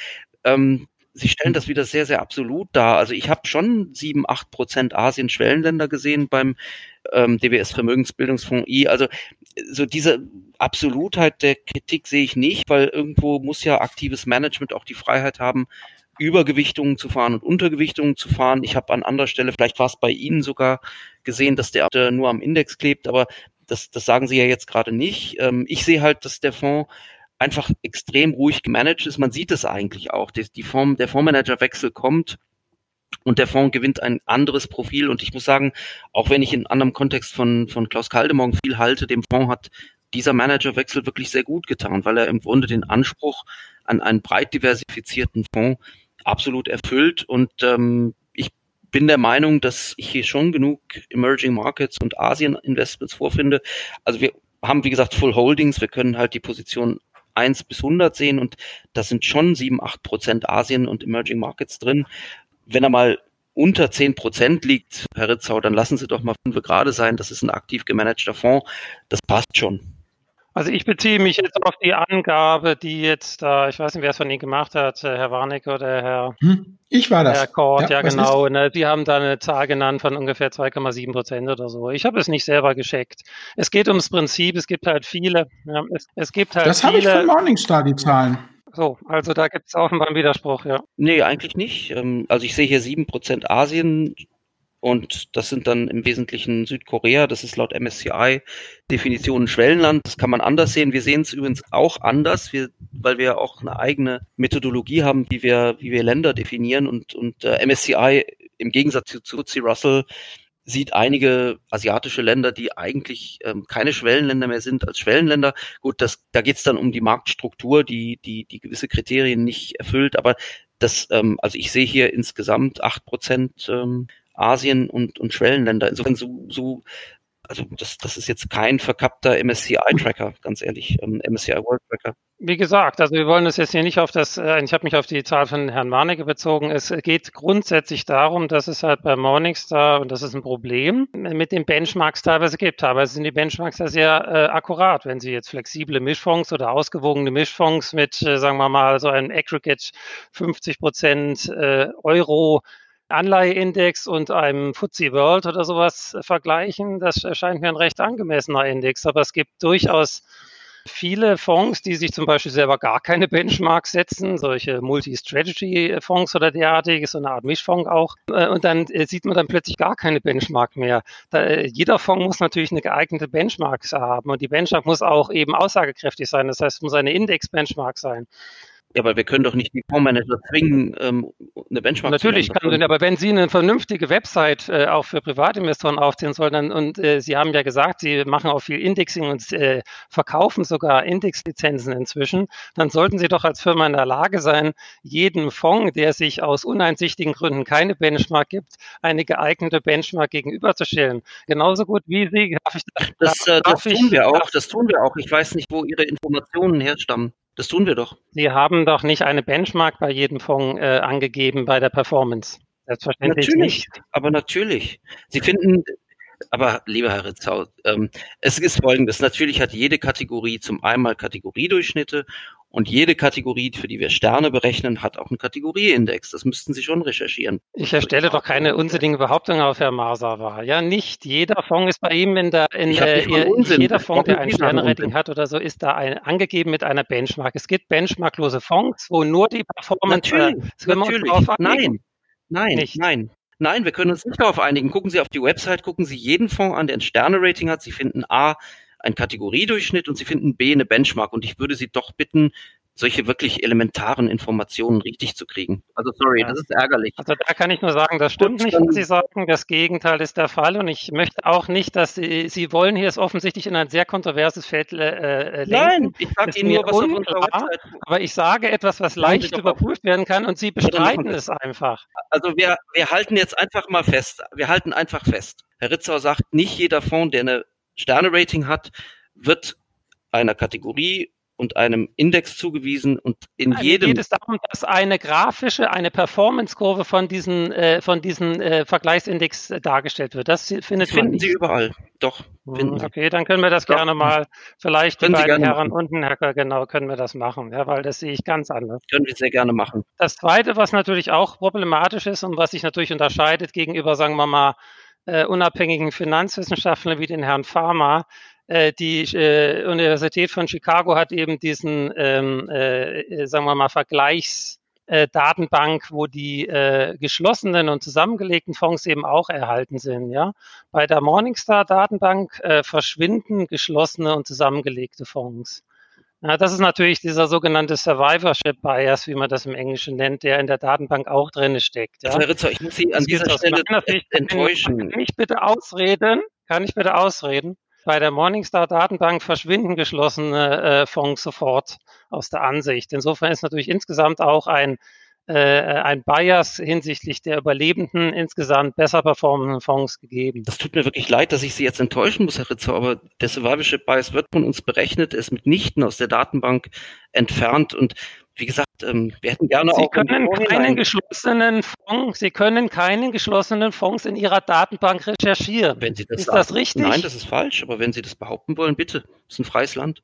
Ähm, Sie stellen das wieder sehr, sehr absolut dar. Also ich habe schon sieben, acht Prozent Asien-Schwellenländer gesehen beim ähm, DWS Vermögensbildungsfonds I. Also so diese Absolutheit der Kritik sehe ich nicht, weil irgendwo muss ja aktives Management auch die Freiheit haben, Übergewichtungen zu fahren und Untergewichtungen zu fahren. Ich habe an anderer Stelle, vielleicht war es bei Ihnen sogar gesehen, dass der nur am Index klebt, aber das, das sagen Sie ja jetzt gerade nicht. Ähm, ich sehe halt, dass der Fonds einfach extrem ruhig gemanagt ist. Man sieht es eigentlich auch. Die, die Form, der Fondsmanagerwechsel kommt und der Fonds gewinnt ein anderes Profil. Und ich muss sagen, auch wenn ich in anderem Kontext von, von Klaus Kaldemorgen viel halte, dem Fonds hat dieser Managerwechsel wirklich sehr gut getan, weil er im Grunde den Anspruch an einen breit diversifizierten Fonds absolut erfüllt. Und ähm, ich bin der Meinung, dass ich hier schon genug Emerging Markets und Asien Investments vorfinde. Also wir haben, wie gesagt, Full Holdings. Wir können halt die Position 1 bis 100 sehen und das sind schon 7, 8 Prozent Asien und Emerging Markets drin. Wenn er mal unter 10 Prozent liegt, Herr Ritzau, dann lassen Sie doch mal fünf gerade sein. Das ist ein aktiv gemanagter Fonds. Das passt schon. Also ich beziehe mich jetzt auf die Angabe, die jetzt da, ich weiß nicht, wer es von Ihnen gemacht hat, äh, Herr Warneck oder Herr, hm, ich war das. Herr Kort, ja, ja genau. Ne, die haben da eine Zahl genannt von ungefähr 2,7 Prozent oder so. Ich habe es nicht selber gescheckt. Es geht ums Prinzip, es gibt halt viele. Ja, es, es gibt halt das habe ich von Morningstar, die Zahlen. So, also da gibt es offenbar einen Widerspruch, ja. Nee, eigentlich nicht. Ähm, also ich sehe hier 7% Asien, und das sind dann im Wesentlichen Südkorea. Das ist laut MSCI Definition Schwellenland. Das kann man anders sehen. Wir sehen es übrigens auch anders, wir, weil wir auch eine eigene Methodologie haben, wie wir, wie wir Länder definieren. Und, und äh, MSCI im Gegensatz zu, FTSE Russell sieht einige asiatische Länder, die eigentlich ähm, keine Schwellenländer mehr sind, als Schwellenländer. Gut, das, da geht es dann um die Marktstruktur, die, die, die gewisse Kriterien nicht erfüllt. Aber das, ähm, also ich sehe hier insgesamt acht Prozent ähm, Asien und, und Schwellenländer. Insofern so, so also das, das ist jetzt kein verkappter MSCI-Tracker, ganz ehrlich, ähm, MSCI World Tracker. Wie gesagt, also wir wollen es jetzt hier nicht auf das, äh, ich habe mich auf die Zahl von Herrn Warnecke bezogen. Es geht grundsätzlich darum, dass es halt bei Morningstar, und das ist ein Problem, mit den Benchmarks teilweise gibt. Teilweise sind die Benchmarks ja sehr äh, akkurat. Wenn Sie jetzt flexible Mischfonds oder ausgewogene Mischfonds mit, äh, sagen wir mal, so einem Aggregate 50 Prozent äh, Euro Anleiheindex und einem FTSE World oder sowas vergleichen, das erscheint mir ein recht angemessener Index. Aber es gibt durchaus viele Fonds, die sich zum Beispiel selber gar keine Benchmarks setzen, solche Multi-Strategy-Fonds oder derartiges, so eine Art Mischfonds auch. Äh, und dann äh, sieht man dann plötzlich gar keine Benchmark mehr. Da, äh, jeder Fonds muss natürlich eine geeignete Benchmark haben und die Benchmark muss auch eben aussagekräftig sein. Das heißt, es muss eine Index-Benchmark sein. Ja, aber wir können doch nicht die Fondsmanager zwingen, ähm, eine Benchmark Natürlich zu Natürlich kann aber wenn Sie eine vernünftige Website äh, auch für Privatinvestoren aufziehen sollen, dann, und äh, Sie haben ja gesagt, Sie machen auch viel Indexing und äh, verkaufen sogar Indexlizenzen inzwischen, dann sollten Sie doch als Firma in der Lage sein, jeden Fonds, der sich aus uneinsichtigen Gründen keine Benchmark gibt, eine geeignete Benchmark gegenüberzustellen. Genauso gut wie Sie. Darf ich, das, äh, das tun wir auch. Das tun wir auch. Ich weiß nicht, wo Ihre Informationen herstammen. Das tun wir doch. Sie haben doch nicht eine Benchmark bei jedem Fonds äh, angegeben bei der Performance. Selbstverständlich natürlich, nicht. Aber natürlich. Sie finden, aber lieber Herr Ritzau, ähm, es ist folgendes. Natürlich hat jede Kategorie zum einmal Kategoriedurchschnitte und jede Kategorie, für die wir Sterne berechnen, hat auch einen Kategorieindex. Das müssten Sie schon recherchieren. Ich erstelle doch keine unsinnigen Behauptungen auf Herr Marsava. Ja, nicht jeder Fonds ist bei ihm in der, in, äh, jeder Fonds, der ein Sternerating hat oder so, ist da ein, angegeben mit einer Benchmark. Es gibt benchmarklose Fonds, wo nur die Performance, natürlich, äh, natürlich. nein, nein, nicht. nein. Nein, wir können uns nicht darauf einigen. Gucken Sie auf die Website, gucken Sie jeden Fonds an, der ein Sterne-Rating hat. Sie finden A, ein Kategoriedurchschnitt und Sie finden B eine Benchmark. Und ich würde Sie doch bitten, solche wirklich elementaren Informationen richtig zu kriegen. Also sorry, ja. das ist ärgerlich. Also da kann ich nur sagen, das stimmt nicht, was Sie sagen. Das Gegenteil ist der Fall. Und ich möchte auch nicht, dass Sie, Sie wollen hier es offensichtlich in ein sehr kontroverses Feld äh, äh lenken. Nein, ich sage Ihnen nur, was unklar, auf unserer Website Aber ich sage etwas, was leicht überprüft werden kann und Sie bestreiten es einfach. Also wir, wir halten jetzt einfach mal fest. Wir halten einfach fest. Herr Ritzau sagt, nicht jeder Fonds, der eine Sterne-Rating hat, wird einer Kategorie und einem Index zugewiesen und in also jedem geht es darum, dass eine grafische, eine Performance-Kurve von diesen äh, von diesen äh, Vergleichsindex dargestellt wird. Das findet finden Sie überall. Doch. Hm, okay, dann können wir das Doch. gerne mal vielleicht können die beiden Herren machen. unten, Hacker, genau, können wir das machen, ja, weil das sehe ich ganz anders. Können wir sehr gerne machen. Das zweite, was natürlich auch problematisch ist und was sich natürlich unterscheidet gegenüber, sagen wir mal, äh, unabhängigen Finanzwissenschaftlern wie den Herrn Farmer, äh, die äh, Universität von Chicago hat eben diesen, ähm, äh, sagen wir mal, Vergleichsdatenbank, äh, wo die äh, geschlossenen und zusammengelegten Fonds eben auch erhalten sind. Ja, bei der Morningstar Datenbank äh, verschwinden geschlossene und zusammengelegte Fonds. Ja, das ist natürlich dieser sogenannte Survivorship Bias, wie man das im Englischen nennt, der in der Datenbank auch drin steckt. Ja. Herr Ritzer, ich muss Sie an dieser Stelle enttäuschen. Kann ich bitte ausreden? Kann ich bitte ausreden? Bei der Morningstar Datenbank verschwinden geschlossene äh, Fonds sofort aus der Ansicht. Insofern ist natürlich insgesamt auch ein ein Bias hinsichtlich der Überlebenden insgesamt besser performenden Fonds gegeben. Das tut mir wirklich leid, dass ich Sie jetzt enttäuschen muss, Herr Ritzer, aber der Survivorship Bias wird von uns berechnet, ist mitnichten aus der Datenbank entfernt und wie gesagt, ähm, wir hätten gerne Sie auch. Können keinen geschlossenen Fonds, Sie können keinen geschlossenen Fonds in Ihrer Datenbank recherchieren. Wenn Sie das ist sagen. das richtig? Nein, das ist falsch, aber wenn Sie das behaupten wollen, bitte. Das ist ein freies Land.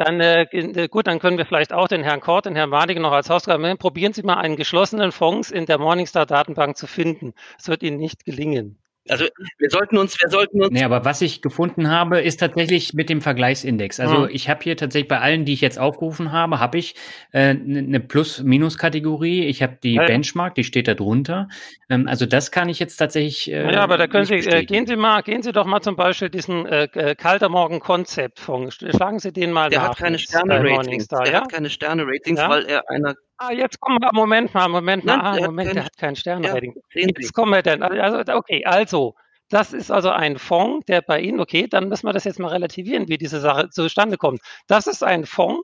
Dann äh, äh gut, dann können wir vielleicht auch den Herrn Kort, den Herrn Warnecke noch als Hausaufgabe nehmen. Probieren Sie mal einen geschlossenen Fonds in der Morningstar-Datenbank zu finden. Es wird Ihnen nicht gelingen. Also wir sollten uns, wir sollten uns. Nee, aber was ich gefunden habe, ist tatsächlich mit dem Vergleichsindex. Also mhm. ich habe hier tatsächlich bei allen, die ich jetzt aufgerufen habe, habe ich äh, eine ne Plus-Minus-Kategorie. Ich habe die ja, Benchmark, die steht da drunter. Ähm, also das kann ich jetzt tatsächlich. Äh, ja, aber da können Sie, äh, gehen Sie mal, gehen Sie doch mal zum Beispiel diesen äh, äh Kalter Morgen Konzeptfonds. Schlagen Sie den mal Der nach. Hat keine Sterne-Ratings. Der ja? hat keine Sterne-Ratings, ja? weil er einer Ah, jetzt kommen wir, Moment mal, Moment mal, ah, Moment, der hat keinen Sternrating. Ja, jetzt kommen wir denn, also, okay, also, das ist also ein Fonds, der bei Ihnen, okay, dann müssen wir das jetzt mal relativieren, wie diese Sache zustande kommt. Das ist ein Fonds,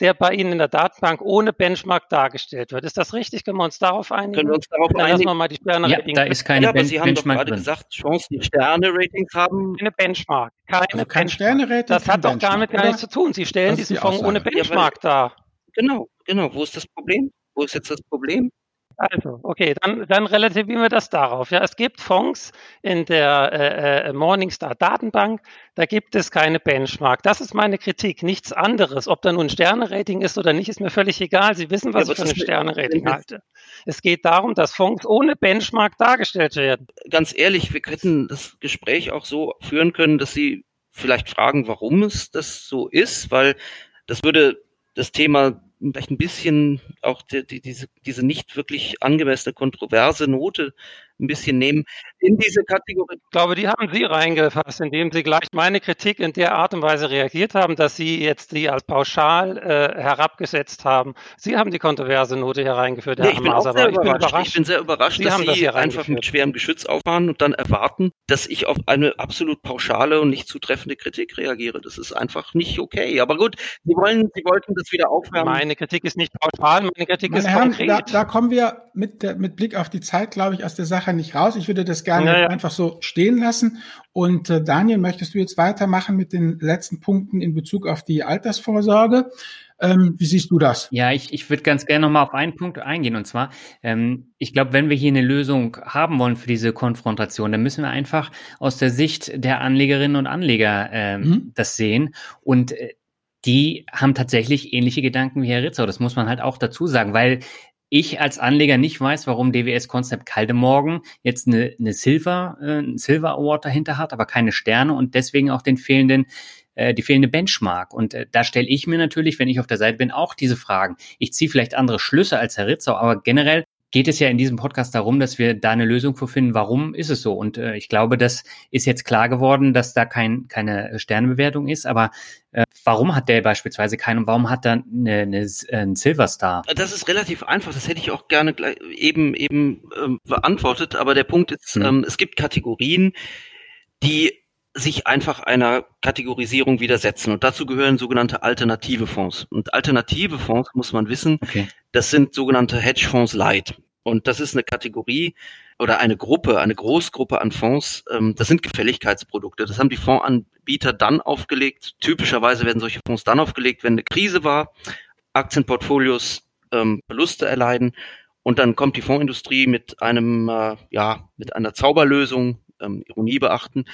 der bei Ihnen in der Datenbank ohne Benchmark dargestellt wird. Ist das richtig? Können wir uns darauf einigen? Können wir uns darauf Dann einigen? lassen wir mal die Sterne Ja, da ist keine ja, aber ben Sie haben doch Benchmark gerade drin. gesagt, Chancen, die Sterne-Ratings haben. Keine Benchmark. Keine Also kein Benchmark. Sterne-Rating, Das kein hat doch Benchmark, damit gar nichts zu tun. Sie stellen diesen die Fonds ohne. Benchmark dar. Genau, genau. Wo ist das Problem? Wo ist jetzt das Problem? Also, okay, dann, dann relativieren wir das darauf. Ja, es gibt Fonds in der äh, äh, Morningstar Datenbank, da gibt es keine Benchmark. Das ist meine Kritik, nichts anderes. Ob da nun ein Sterne-Rating ist oder nicht, ist mir völlig egal. Sie wissen, was Ja, ich von einem Sterne-Rating halte. Es geht darum, dass Fonds ohne Benchmark dargestellt werden. Ganz ehrlich, wir hätten das Gespräch auch so führen können, dass Sie vielleicht fragen, warum es das so ist, weil das würde das Thema vielleicht ein bisschen auch die, die, diese, diese nicht wirklich angemessene kontroverse Note ein bisschen nehmen in diese Kategorie. Ich glaube, die haben Sie reingefasst, indem Sie gleich meine Kritik in der Art und Weise reagiert haben, dass Sie jetzt die als pauschal äh, herabgesetzt haben. Sie haben die kontroverse Note hier reingeführt, Herr Nee, ich bin auch Amasa, sehr aber ich bin überrascht. überrascht. Ich bin sehr überrascht, Sie dass haben das Sie hier einfach mit schwerem Geschütz auffahren und dann erwarten, dass ich auf eine absolut pauschale und nicht zutreffende Kritik reagiere. Das ist einfach nicht okay. Aber gut, Sie wollen, Sie wollten das wieder aufwärmen. Meine Kritik ist nicht pauschal, meine Kritik Meine ist Herren, konkret. da, da kommen wir mit, der, mit Blick auf die Zeit, glaube ich, aus der Sache nicht raus. Ich würde das gerne Ja, ja. einfach so stehen lassen. Und äh, Daniel, möchtest du jetzt weitermachen mit den letzten Punkten in Bezug auf die Altersvorsorge? Ähm, wie siehst du das? Ja, ich, ich würde ganz gerne nochmal auf einen Punkt eingehen. Und zwar, ähm, ich glaube, wenn wir hier eine Lösung haben wollen für diese Konfrontation, dann müssen wir einfach aus der Sicht der Anlegerinnen und Anleger ähm, Mhm. das sehen. Und äh, die haben tatsächlich ähnliche Gedanken wie Herr Ritzau. Das muss man halt auch dazu sagen, weil ich als Anleger nicht weiß, warum DWS Concept Kaldemorgen jetzt eine, eine Silver, äh, Silver Award dahinter hat, aber keine Sterne und deswegen auch den fehlenden äh, die fehlende Benchmark. Und äh, da stelle ich mir natürlich, wenn ich auf der Seite bin, auch diese Fragen. Ich ziehe vielleicht andere Schlüsse als Herr Ritzau, aber generell geht es ja in diesem Podcast darum, dass wir da eine Lösung für finden, warum ist es so. Und äh, ich glaube, das ist jetzt klar geworden, dass da kein, keine Sternebewertung ist. Aber äh, warum hat der beispielsweise keinen und warum hat er eine, eine, einen Silverstar? Das ist relativ einfach. Das hätte ich auch gerne gleich eben eben ähm, beantwortet. Aber der Punkt ist, Hm. ähm, es gibt Kategorien, die sich einfach einer Kategorisierung widersetzen. Und dazu gehören sogenannte alternative Fonds. Und alternative Fonds, muss man wissen, Okay. das sind sogenannte Hedgefonds Light. Und das ist eine Kategorie oder eine Gruppe, eine Großgruppe an Fonds. Ähm, das sind Gefälligkeitsprodukte. Das haben die Fondsanbieter dann aufgelegt. Typischerweise werden solche Fonds dann aufgelegt, wenn eine Krise war, Aktienportfolios ähm, Verluste erleiden. Und dann kommt die Fondsindustrie mit einem, äh, ja, mit einer Zauberlösung, ähm, Ironie beachten.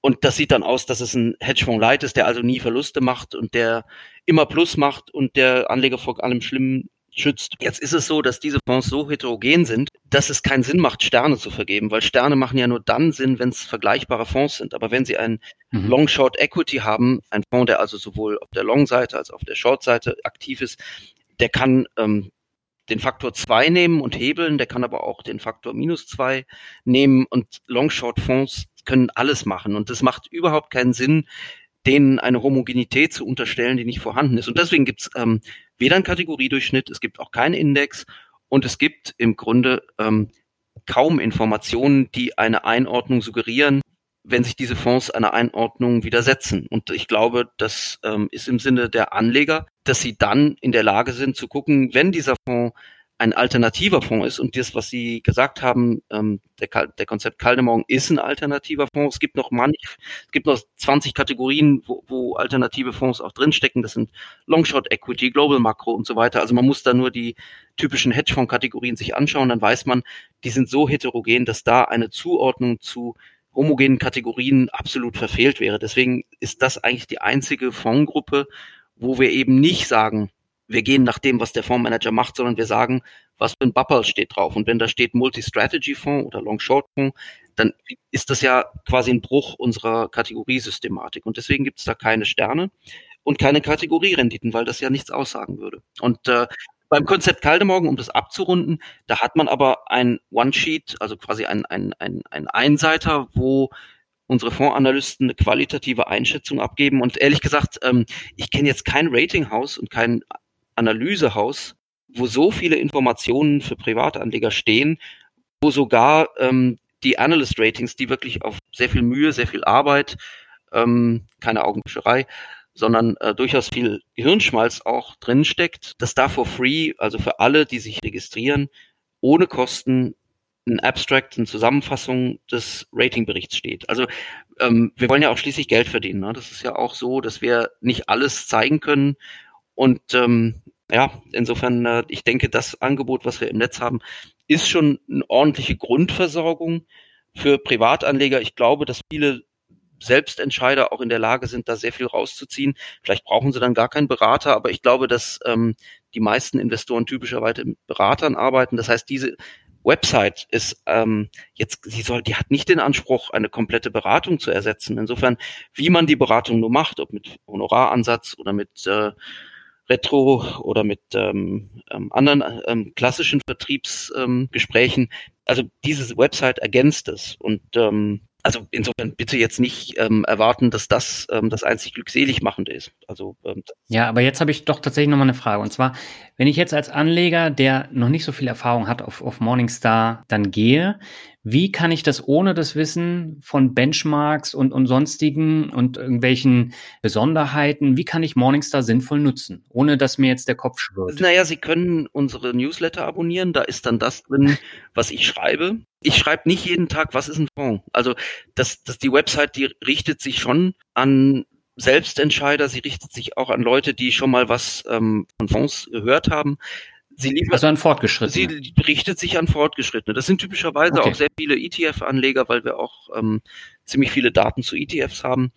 Und das sieht dann aus, dass es ein Hedgefonds Light ist, der also nie Verluste macht und der immer Plus macht und der Anleger vor allem Schlimmen schützt. Jetzt ist es so, dass diese Fonds so heterogen sind, dass es keinen Sinn macht, Sterne zu vergeben, weil Sterne machen ja nur dann Sinn, wenn es vergleichbare Fonds sind. Aber wenn Sie einen Mhm. Long Short Equity haben, ein Fonds, der also sowohl auf der Long-Seite als auch auf der Short-Seite aktiv ist, der kann ähm, den Faktor 2 nehmen und hebeln, der kann aber auch den Faktor minus 2 nehmen und Long-Short-Fonds können alles machen. Und es macht überhaupt keinen Sinn, denen eine Homogenität zu unterstellen, die nicht vorhanden ist. Und deswegen gibt es ähm, weder einen Kategoriedurchschnitt, es gibt auch keinen Index und es gibt im Grunde ähm, kaum Informationen, die eine Einordnung suggerieren, wenn sich diese Fonds einer Einordnung widersetzen. Und ich glaube, das ähm, ist im Sinne der Anleger, dass sie dann in der Lage sind zu gucken, wenn dieser Fonds ein alternativer Fonds ist und das, was Sie gesagt haben, ähm, der, der Konzept Kaldemorgen ist ein alternativer Fonds. Es gibt noch manch, es gibt noch 20 Kategorien, wo, wo alternative Fonds auch drinstecken. Das sind Longshot Equity, Global Macro und so weiter. Also man muss da nur die typischen Hedgefonds-Kategorien sich anschauen, dann weiß man, die sind so heterogen, dass da eine Zuordnung zu homogenen Kategorien absolut verfehlt wäre. Deswegen ist das eigentlich die einzige Fondsgruppe, wo wir eben nicht sagen, wir gehen nach dem, was der Fondsmanager macht, sondern wir sagen, was für ein Bubble steht drauf. Und wenn da steht Multi-Strategy-Fonds oder Long-Short-Fonds, dann ist das ja quasi ein Bruch unserer Kategoriesystematik. Und deswegen gibt es da keine Sterne und keine Kategorierenditen, weil das ja nichts aussagen würde. Und äh, beim Konzept Kaldemorgen, um das abzurunden, da hat man aber ein One-Sheet, also quasi ein, ein, ein, ein Einseiter, wo unsere Fondsanalysten eine qualitative Einschätzung abgeben. Und ehrlich gesagt, ähm, ich kenne jetzt kein Ratinghaus und kein Analysehaus, wo so viele Informationen für Privatanleger stehen, wo sogar ähm, die Analyst-Ratings, die wirklich auf sehr viel Mühe, sehr viel Arbeit, ähm, keine Augenwischerei, sondern äh, durchaus viel Hirnschmalz auch drin steckt, dass da for free, also für alle, die sich registrieren, ohne Kosten ein Abstract, eine Zusammenfassung des Ratingberichts steht. Also ähm, wir wollen ja auch schließlich Geld verdienen. Ne? Das ist ja auch so, dass wir nicht alles zeigen können. Und ähm, ja, insofern, äh, ich denke, das Angebot, was wir im Netz haben, ist schon eine ordentliche Grundversorgung für Privatanleger. Ich glaube, dass viele Selbstentscheider auch in der Lage sind, da sehr viel rauszuziehen. Vielleicht brauchen sie dann gar keinen Berater, aber ich glaube, dass ähm, die meisten Investoren typischerweise mit Beratern arbeiten. Das heißt, diese Website ist ähm, jetzt, sie soll, die hat nicht den Anspruch, eine komplette Beratung zu ersetzen. Insofern, wie man die Beratung nur macht, ob mit Honoraransatz oder mit äh, Retro oder mit ähm, ähm, anderen ähm, klassischen Vertriebsgesprächen. Also diese Website ergänzt es und ähm, also insofern bitte jetzt nicht ähm, erwarten, dass das ähm, das einzig glückselig machende ist. Also ähm, ja, aber jetzt habe ich doch tatsächlich noch mal eine Frage und zwar, wenn ich jetzt als Anleger, der noch nicht so viel Erfahrung hat, auf, auf Morningstar dann gehe, wie kann ich das ohne das Wissen von Benchmarks und, und sonstigen und irgendwelchen Besonderheiten, wie kann ich Morningstar sinnvoll nutzen, ohne dass mir jetzt der Kopf schwirrt? Naja, Sie können unsere Newsletter abonnieren, da ist dann das drin, was ich schreibe. Ich schreibe nicht jeden Tag, was ist ein Fonds. Also das, das, die Website, die richtet sich schon an Selbstentscheider, sie richtet sich auch an Leute, die schon mal was ähm, von Fonds gehört haben. Sie liefert, also an Fortgeschrittene. Sie richtet sich an Fortgeschrittene. Das sind typischerweise okay. auch sehr viele ETF-Anleger, weil wir auch ähm, ziemlich viele Daten zu ETFs haben.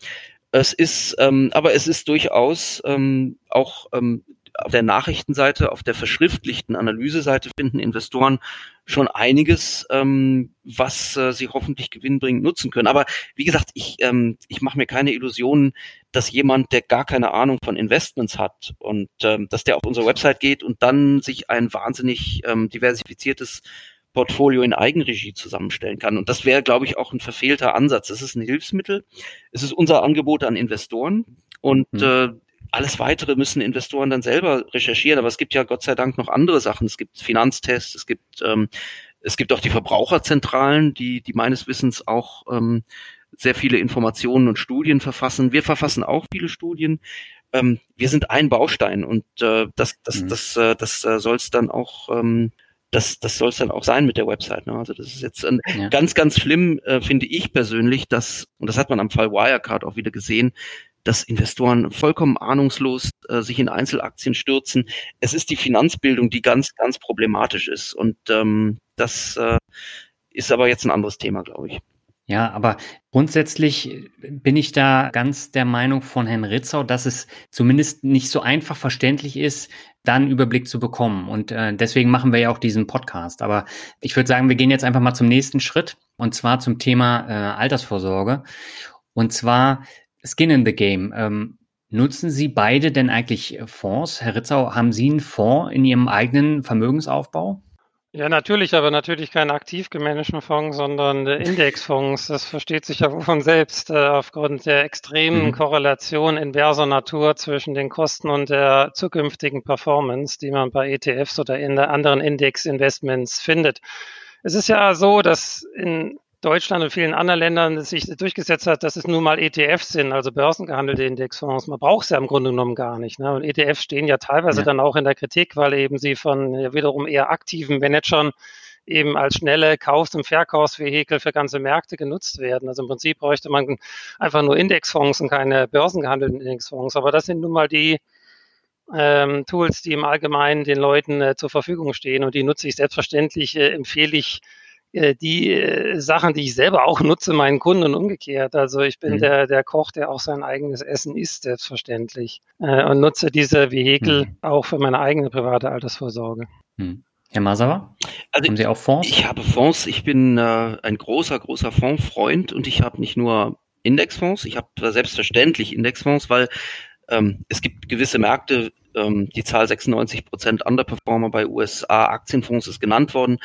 Es ist, ähm, aber es ist durchaus ähm, auch ähm, auf der Nachrichtenseite, auf der verschriftlichten Analyseseite finden Investoren schon einiges, ähm, was äh, sie hoffentlich gewinnbringend nutzen können. Aber wie gesagt, ich, ähm, ich mache mir keine Illusionen, dass jemand, der gar keine Ahnung von Investments hat und ähm, dass der auf unsere Website geht und dann sich ein wahnsinnig ähm, diversifiziertes Portfolio in Eigenregie zusammenstellen kann. Und das wäre, glaube ich, auch ein verfehlter Ansatz. Es ist ein Hilfsmittel. Es ist unser Angebot an Investoren. Und mhm. äh, alles weitere müssen Investoren dann selber recherchieren. Aber es gibt ja Gott sei Dank noch andere Sachen. Es gibt Finanztests, es gibt ähm, es gibt auch die Verbraucherzentralen, die die meines Wissens auch ähm, sehr viele Informationen und Studien verfassen. Wir verfassen auch viele Studien. Ähm, wir sind ein Baustein und äh, das das mhm. das äh, das äh, soll es dann auch ähm, das, das soll es dann auch sein mit der Website. Ne? Also das ist jetzt ein, ja. ganz, ganz schlimm, äh, finde ich persönlich, dass, und das hat man am Fall Wirecard auch wieder gesehen, dass Investoren vollkommen ahnungslos äh, sich in Einzelaktien stürzen. Es ist die Finanzbildung, die ganz, ganz problematisch ist. Und ähm, das äh, ist aber jetzt ein anderes Thema, glaube ich. Ja, aber grundsätzlich bin ich da ganz der Meinung von Herrn Ritzau, dass es zumindest nicht so einfach verständlich ist, da einen Überblick zu bekommen. Und äh, deswegen machen wir ja auch diesen Podcast. Aber ich würde sagen, wir gehen jetzt einfach mal zum nächsten Schritt und zwar zum Thema äh, Altersvorsorge. Und zwar Skin in the Game. Ähm, nutzen Sie beide denn eigentlich Fonds? Herr Ritzau, haben Sie einen Fonds in Ihrem eigenen Vermögensaufbau? Ja, natürlich, aber natürlich kein aktiv gemanagten Fonds, sondern Indexfonds. Das versteht sich ja [LAUGHS] von selbst äh, aufgrund der extremen mhm. Korrelation inverser Natur zwischen den Kosten und der zukünftigen Performance, die man bei ETFs oder in anderen Index-Investments findet. Es ist ja so, dass in Deutschland und vielen anderen Ländern sich durchgesetzt hat, dass es nun mal ETFs sind, also börsengehandelte Indexfonds. Man braucht es ja im Grunde genommen gar nicht. Ne? Und ETFs stehen ja teilweise ja. dann auch in der Kritik, weil eben sie von ja, wiederum eher aktiven Managern eben als schnelle Kaufs- und Verkaufsvehikel für ganze Märkte genutzt werden. Also im Prinzip bräuchte man einfach nur Indexfonds und keine börsengehandelten Indexfonds. Aber das sind nun mal die ähm, Tools, die im Allgemeinen den Leuten äh, zur Verfügung stehen und die nutze ich selbstverständlich, äh, empfehle ich die äh, Sachen, die ich selber auch nutze, meinen Kunden und umgekehrt. Also ich bin mhm. der, der Koch, der auch sein eigenes Essen isst, selbstverständlich. Äh, und nutze diese Vehikel mhm. auch für meine eigene private Altersvorsorge. Mhm. Herr Masawa, also haben Sie auch Fonds? Ich habe Fonds. Ich bin äh, ein großer, großer Fondsfreund und ich habe nicht nur Indexfonds, ich habe selbstverständlich Indexfonds, weil ähm, es gibt gewisse Märkte, ähm, die Zahl 96 Prozent Underperformer bei USA Aktienfonds ist genannt worden.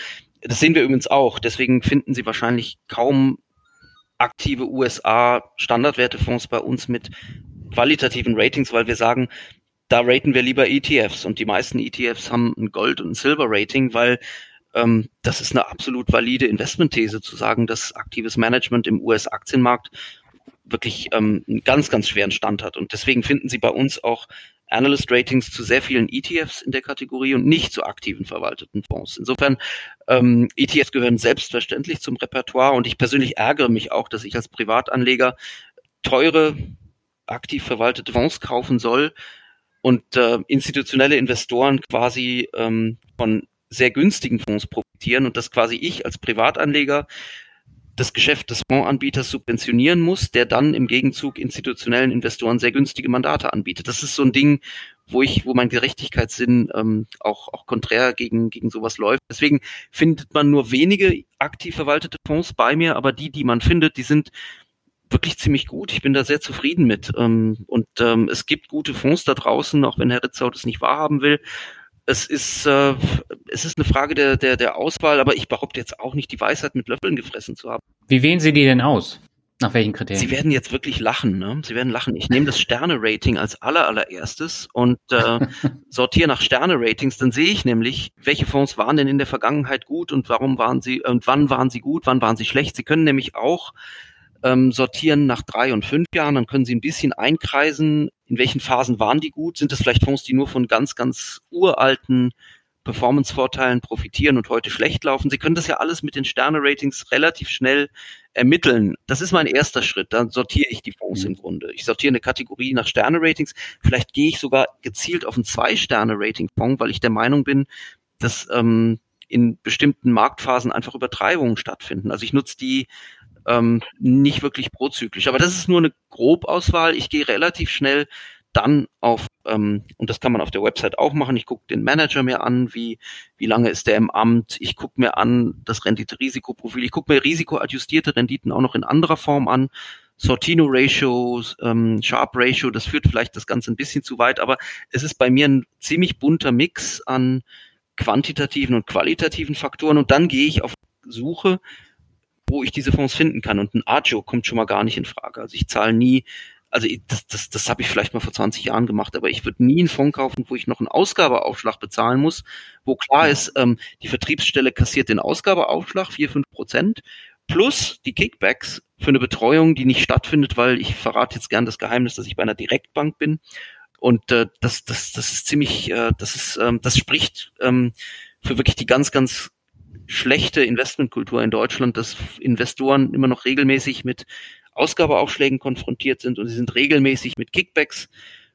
Das sehen wir übrigens auch. Deswegen finden Sie wahrscheinlich kaum aktive USA Standardwertefonds bei uns mit qualitativen Ratings, weil wir sagen, da raten wir lieber ETFs und die meisten ETFs haben ein Gold- und ein Silber-Rating, weil ähm, das ist eine absolut valide Investmentthese zu sagen, dass aktives Management im US-Aktienmarkt wirklich ähm, einen ganz, ganz schweren Stand hat. Und deswegen finden Sie bei uns auch Analyst Ratings zu sehr vielen ETFs in der Kategorie und nicht zu aktiven verwalteten Fonds. Insofern, ähm, ETFs gehören selbstverständlich zum Repertoire und ich persönlich ärgere mich auch, dass ich als Privatanleger teure, aktiv verwaltete Fonds kaufen soll und äh, institutionelle Investoren quasi ähm, von sehr günstigen Fonds profitieren und dass quasi ich als Privatanleger das Geschäft des Fondsanbieters subventionieren muss, der dann im Gegenzug institutionellen Investoren sehr günstige Mandate anbietet. Das ist so ein Ding, wo ich, wo mein Gerechtigkeitssinn ähm, auch, auch konträr gegen, gegen sowas läuft. Deswegen findet man nur wenige aktiv verwaltete Fonds bei mir, aber die, die man findet, die sind wirklich ziemlich gut. Ich bin da sehr zufrieden mit. Ähm, und ähm, es gibt gute Fonds da draußen, auch wenn Herr Ritzau das nicht wahrhaben will es ist, äh, es ist eine Frage der, der, der Auswahl, aber ich behaupte jetzt auch nicht, die Weisheit mit Löffeln gefressen zu haben. Wie wählen Sie die denn aus? Nach welchen Kriterien? Sie werden jetzt wirklich lachen, ne? Sie werden lachen. Ich nehme das Sterne-Rating als aller, allererstes und äh, [LAUGHS] sortiere nach Sterne-Ratings. Dann sehe ich nämlich, welche Fonds waren denn in der Vergangenheit gut und warum waren sie und wann waren sie gut, wann waren sie schlecht. Sie können nämlich auch ähm, sortieren nach drei und fünf Jahren. Dann können Sie ein bisschen einkreisen, in welchen Phasen waren die gut. Sind es vielleicht Fonds, die nur von ganz, ganz uralten Performance-Vorteilen profitieren und heute schlecht laufen. Sie können das ja alles mit den Sterne-Ratings relativ schnell ermitteln. Das ist mein erster Schritt. Dann sortiere ich die Fonds mhm. im Grunde. Ich sortiere eine Kategorie nach Sterne-Ratings. Vielleicht gehe ich sogar gezielt auf einen Zwei-Sterne-Rating-Fonds, weil ich der Meinung bin, dass ähm, in bestimmten Marktphasen einfach Übertreibungen stattfinden. Also ich nutze die ähm, nicht wirklich prozyklisch. Aber das ist nur eine Grobauswahl. Ich gehe relativ schnell dann auf, ähm, und das kann man auf der Website auch machen, ich gucke den Manager mir an, wie, wie lange ist der im Amt, ich gucke mir an das Rendite-Risikoprofil, ich gucke mir risikoadjustierte Renditen auch noch in anderer Form an, Sortino Ratio, ähm, Sharp Ratio, das führt vielleicht das Ganze ein bisschen zu weit, aber es ist bei mir ein ziemlich bunter Mix an quantitativen und qualitativen Faktoren. Und dann gehe ich auf Suche wo ich diese Fonds finden kann. Und ein Agio kommt schon mal gar nicht in Frage. Also ich zahle nie, also das, das, das habe ich vielleicht mal vor 20 Jahren gemacht, aber ich würde nie einen Fonds kaufen, wo ich noch einen Ausgabeaufschlag bezahlen muss, wo klar ist, ähm, die Vertriebsstelle kassiert den Ausgabeaufschlag, 4, 5 Prozent, plus die Kickbacks für eine Betreuung, die nicht stattfindet, weil ich verrate jetzt gern das Geheimnis, dass ich bei einer Direktbank bin. Und äh, das, das, das ist ziemlich, äh, das ist, ähm, das spricht ähm, für wirklich die ganz, ganz schlechte Investmentkultur in Deutschland, dass Investoren immer noch regelmäßig mit Ausgabeaufschlägen konfrontiert sind und sie sind regelmäßig mit Kickbacks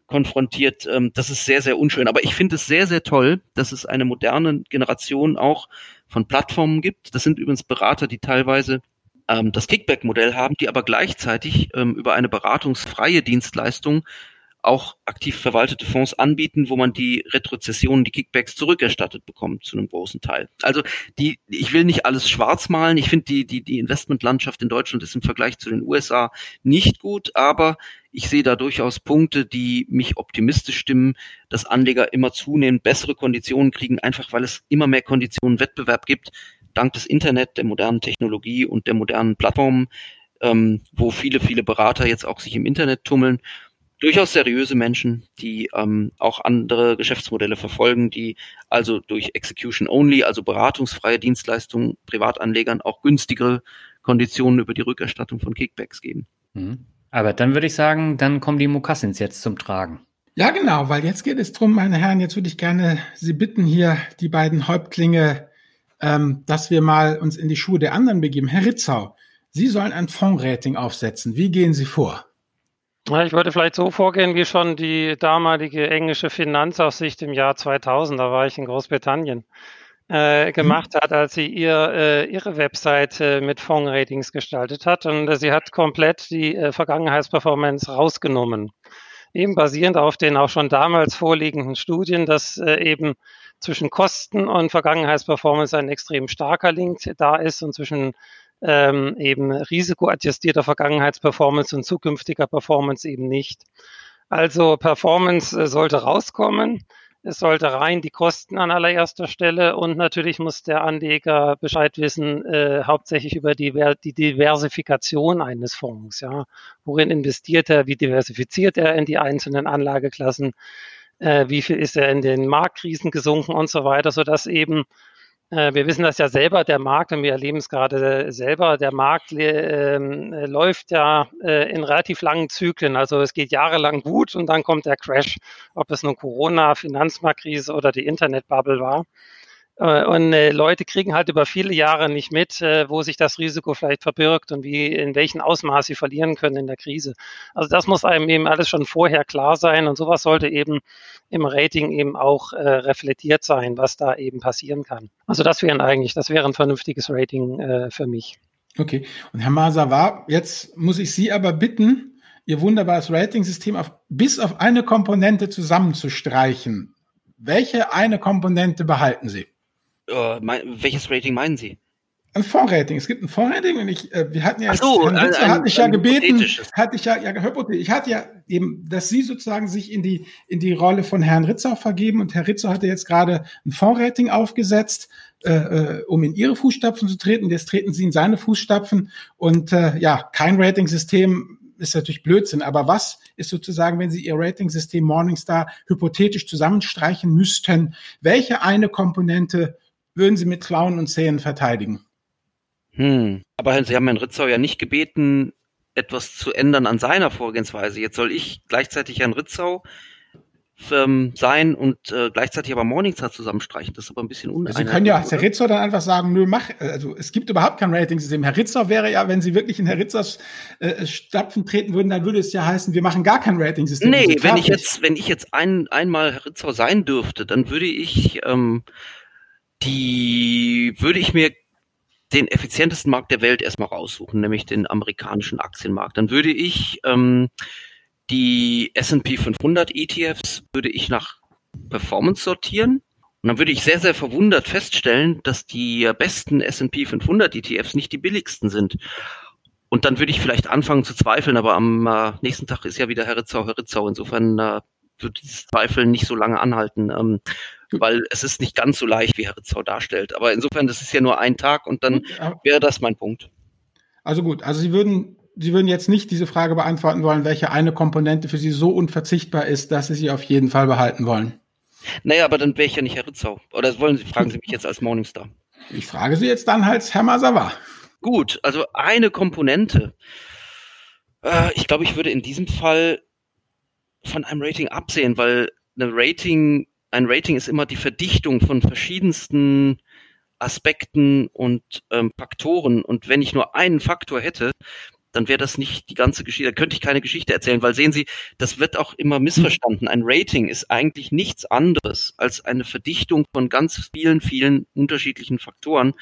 konfrontiert. Ähm, das ist sehr, sehr unschön. Aber ich finde es sehr, sehr toll, dass es eine moderne Generation auch von Plattformen gibt. Das sind übrigens Berater, die teilweise ähm, das Kickback-Modell haben, die aber gleichzeitig ähm, über eine beratungsfreie Dienstleistung auch aktiv verwaltete Fonds anbieten, wo man die Retrozessionen, die Kickbacks zurückerstattet bekommt zu einem großen Teil. Also die, ich will nicht alles schwarz malen. Ich finde die, die, die Investmentlandschaft in Deutschland ist im Vergleich zu den USA nicht gut, aber ich sehe da durchaus Punkte, die mich optimistisch stimmen, dass Anleger immer zunehmend bessere Konditionen kriegen, einfach weil es immer mehr Konditionen Wettbewerb gibt, dank des Internet, der modernen Technologie und der modernen Plattformen, ähm, wo viele, viele Berater jetzt auch sich im Internet tummeln durchaus seriöse Menschen, die ähm, auch andere Geschäftsmodelle verfolgen, die also durch Execution Only, also beratungsfreie Dienstleistungen Privatanlegern auch günstigere Konditionen über die Rückerstattung von Kickbacks geben. Mhm. Aber dann würde ich sagen, dann kommen die Mokassins jetzt zum Tragen. Ja, genau, weil jetzt geht es drum, meine Herren, jetzt würde ich gerne Sie bitten, hier die beiden Häuptlinge, ähm, dass wir mal uns in die Schuhe der anderen begeben. Herr Ritzau, Sie sollen ein Fondsrating aufsetzen. Wie gehen Sie vor? Ich würde vielleicht so vorgehen, wie schon die damalige englische Finanzaufsicht im Jahr 2000, da war ich in Großbritannien, äh, mhm. gemacht hat, als sie ihr, äh, ihre Webseite mit Fondsratings gestaltet hat. Und äh, sie hat komplett die äh, Vergangenheitsperformance rausgenommen. Eben basierend auf den auch schon damals vorliegenden Studien, dass äh, eben zwischen Kosten und Vergangenheitsperformance ein extrem starker Link da ist und zwischen ähm, eben risikoadjustierter Vergangenheitsperformance und zukünftiger Performance eben nicht. Also Performance äh, sollte rauskommen. Es sollte rein die Kosten an allererster Stelle und natürlich muss der Anleger Bescheid wissen, äh, hauptsächlich über die, die Diversifikation eines Fonds. Ja. Worin investiert er, wie diversifiziert er in die einzelnen Anlageklassen, äh, wie viel ist er in den Marktkrisen gesunken und so weiter, sodass eben wir wissen das ja selber, der Markt, und wir erleben es gerade selber, der Markt äh, äh, läuft ja äh, in relativ langen Zyklen. Also es geht jahrelang gut und dann kommt der Crash, ob es nun Corona, Finanzmarktkrise oder die Internetbubble war. Äh, und äh, Leute kriegen halt über viele Jahre nicht mit, äh, wo sich das Risiko vielleicht verbirgt und wie, in welchem Ausmaß sie verlieren können in der Krise. Also das muss einem eben alles schon vorher klar sein und sowas sollte eben im Rating eben auch reflektiert sein, was da eben passieren kann. Also das wäre eigentlich, das wäre ein vernünftiges Rating für mich. Okay. Und Herr Masawa, jetzt muss ich Sie aber bitten, Ihr wunderbares Rating-System auf, bis auf eine Komponente zusammenzustreichen. Welche eine Komponente behalten Sie? Uh, mein, welches Rating meinen Sie? Ein Fondsrating. Es gibt ein Fondsrating und ich, äh, wir hatten ja, so, ein, ein, hatte ich ja gebeten, hatte ich ja, ja, ich hatte ja eben, dass Sie sozusagen sich in die, in die Rolle von Herrn Ritzau vergeben und Herr Ritzau hatte jetzt gerade ein Fondsrating aufgesetzt, äh, äh, um in Ihre Fußstapfen zu treten. Jetzt treten Sie in seine Fußstapfen und äh, ja, kein Rating-System ist natürlich Blödsinn, aber was ist sozusagen, wenn Sie Ihr Rating-System Morningstar hypothetisch zusammenstreichen müssten, welche eine Komponente würden Sie mit Klauen und Zähnen verteidigen? Hm. Aber Sie haben Herrn Ritzau ja nicht gebeten, etwas zu ändern an seiner Vorgehensweise. Jetzt soll ich gleichzeitig Herrn Ritzau ähm, sein und äh, gleichzeitig aber Morningstar zusammenstreichen. Das ist aber ein bisschen uneinheitlich. Sie können ja Herr Ritzau dann einfach sagen, nö, mach, also es gibt überhaupt kein Rating-System. Herr Ritzau wäre ja, wenn Sie wirklich in Herr Ritzers äh, Stapfen treten würden, dann würde es ja heißen, wir machen gar kein Rating-System. Nee, wenn ich jetzt, wenn ich jetzt ein, einmal Herr Ritzau sein dürfte, dann würde ich ähm, die würde ich mir den effizientesten Markt der Welt erstmal raussuchen, nämlich den amerikanischen Aktienmarkt. Dann würde ich ähm, die S&P 500 ETFs würde ich nach Performance sortieren. Und dann würde ich sehr, sehr verwundert feststellen, dass die besten S&P 500 ETFs nicht die billigsten sind. Und dann würde ich vielleicht anfangen zu zweifeln, aber am äh, nächsten Tag ist ja wieder Herr Ritzau, Herr Ritzau. Insofern äh, wird dieses Zweifeln nicht so lange anhalten. Ähm, weil es ist nicht ganz so leicht, wie Herr Ritzau darstellt. Aber insofern, das ist ja nur ein Tag und dann wäre das mein Punkt. Also gut, also Sie würden, Sie würden jetzt nicht diese Frage beantworten wollen, welche eine Komponente für Sie so unverzichtbar ist, dass Sie sie auf jeden Fall behalten wollen. Naja, aber dann wäre ich ja nicht Herr Ritzau. Oder wollen Sie, fragen Sie mich jetzt als Morningstar? Ich frage Sie jetzt dann als Herr Masawa. Gut, also eine Komponente. Äh, ich glaube, ich würde in diesem Fall von einem Rating absehen, weil eine Rating ein Rating ist immer die Verdichtung von verschiedensten Aspekten und ähm, Faktoren. Und wenn ich nur einen Faktor hätte, dann wäre das nicht die ganze Geschichte, da könnte ich keine Geschichte erzählen, weil sehen Sie, das wird auch immer missverstanden. Ein Rating ist eigentlich nichts anderes als eine Verdichtung von ganz vielen, vielen unterschiedlichen Faktoren.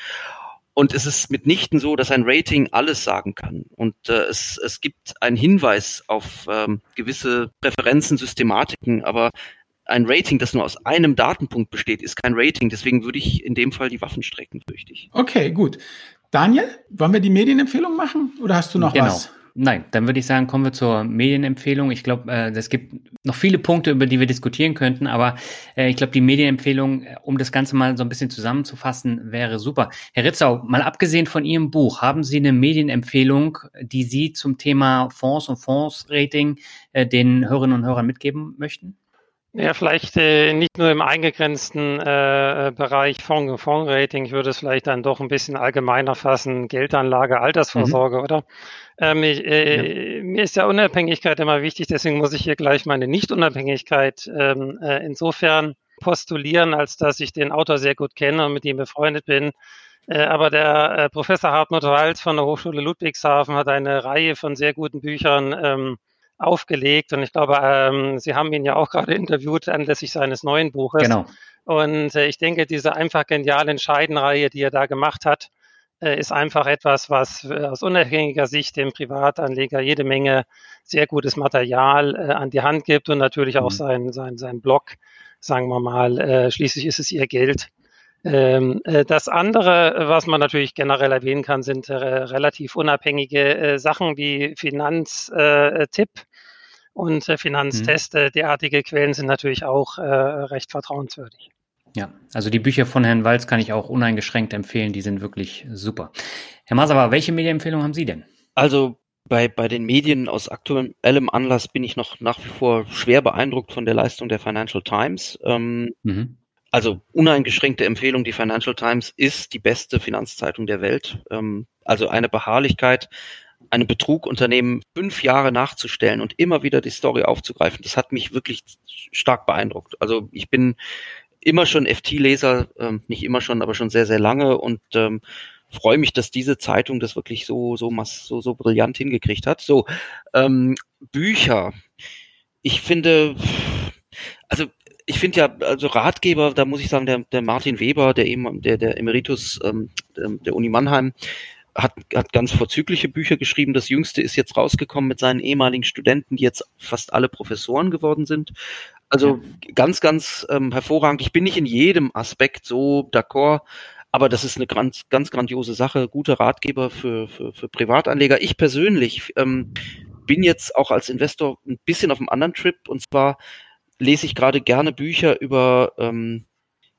Und es ist mitnichten so, dass ein Rating alles sagen kann. Und äh, es, es gibt einen Hinweis auf ähm, gewisse Präferenzen, Systematiken, aber ein Rating, das nur aus einem Datenpunkt besteht, ist kein Rating. Deswegen würde ich in dem Fall die Waffen strecken, fürchte ich. Okay, gut. Daniel, wollen wir die Medienempfehlung machen oder hast du noch genau. was? Nein, dann würde ich sagen, kommen wir zur Medienempfehlung. Ich glaube, äh, es gibt noch viele Punkte, über die wir diskutieren könnten, aber äh, ich glaube, die Medienempfehlung, äh, um das Ganze mal so ein bisschen zusammenzufassen, wäre super. Herr Ritzau, mal abgesehen von Ihrem Buch, haben Sie eine Medienempfehlung, die Sie zum Thema Fonds und Fondsrating äh, den Hörerinnen und Hörern mitgeben möchten? Ja, vielleicht äh, nicht nur im eingegrenzten äh, Bereich Fonds, Fondsrating, ich würde es vielleicht dann doch ein bisschen allgemeiner fassen, Geldanlage, Altersvorsorge, mhm. oder? Ähm, ich, äh, ja. Mir ist ja Unabhängigkeit immer wichtig, deswegen muss ich hier gleich meine Nicht-Unabhängigkeit ähm, äh, insofern postulieren, als dass ich den Autor sehr gut kenne und mit ihm befreundet bin. Äh, aber der äh, Professor Hartmut Walz von der Hochschule Ludwigshafen hat eine Reihe von sehr guten Büchern ähm, aufgelegt. Und ich glaube, ähm, Sie haben ihn ja auch gerade interviewt anlässlich seines neuen Buches. Genau. Und äh, ich denke, diese einfach geniale Entscheidenreihe, die er da gemacht hat, äh, ist einfach etwas, was äh, aus unabhängiger Sicht dem Privatanleger jede Menge sehr gutes Material äh, an die Hand gibt und natürlich auch mhm. sein, sein, sein Blog, sagen wir mal, äh, schließlich ist es ihr Geld. Ähm, äh, das andere, was man natürlich generell erwähnen kann, sind relativ unabhängige Sachen wie Finanztipp und Finanzteste. Mhm. Derartige Quellen sind natürlich auch recht vertrauenswürdig. Ja, also die Bücher von Herrn Walz kann ich auch uneingeschränkt empfehlen. Die sind wirklich super. Herr Masawa, welche Medienempfehlung haben Sie denn? Also bei, bei den Medien aus aktuellem Anlass bin ich noch nach wie vor schwer beeindruckt von der Leistung der Financial Times. Ähm, mhm also uneingeschränkte Empfehlung, die Financial Times ist die beste Finanzzeitung der Welt. Ähm, also eine Beharrlichkeit, einem Betrug-Unternehmen fünf Jahre nachzustellen und immer wieder die Story aufzugreifen, das hat mich wirklich stark beeindruckt. Also ich bin immer schon FT-Leser, ähm, nicht immer schon, aber schon sehr, sehr lange und ähm, freue mich, dass diese Zeitung das wirklich so, so, so, so brillant hingekriegt hat. So, ähm, Bücher. Ich finde, also ich finde ja, also Ratgeber, da muss ich sagen, der, der Martin Weber, der der, der Emeritus ähm, der, der Uni Mannheim, hat, hat ganz vorzügliche Bücher geschrieben. Das jüngste ist jetzt rausgekommen mit seinen ehemaligen Studenten, die jetzt fast alle Professoren geworden sind. Also ganz, ganz ähm, hervorragend. Ich bin nicht in jedem Aspekt so d'accord, aber das ist eine ganz, ganz grandiose Sache. Gute Ratgeber für, für, für Privatanleger. Ich persönlich ähm, bin jetzt auch als Investor ein bisschen auf einem anderen Trip und zwar lese ich gerade gerne Bücher über ähm,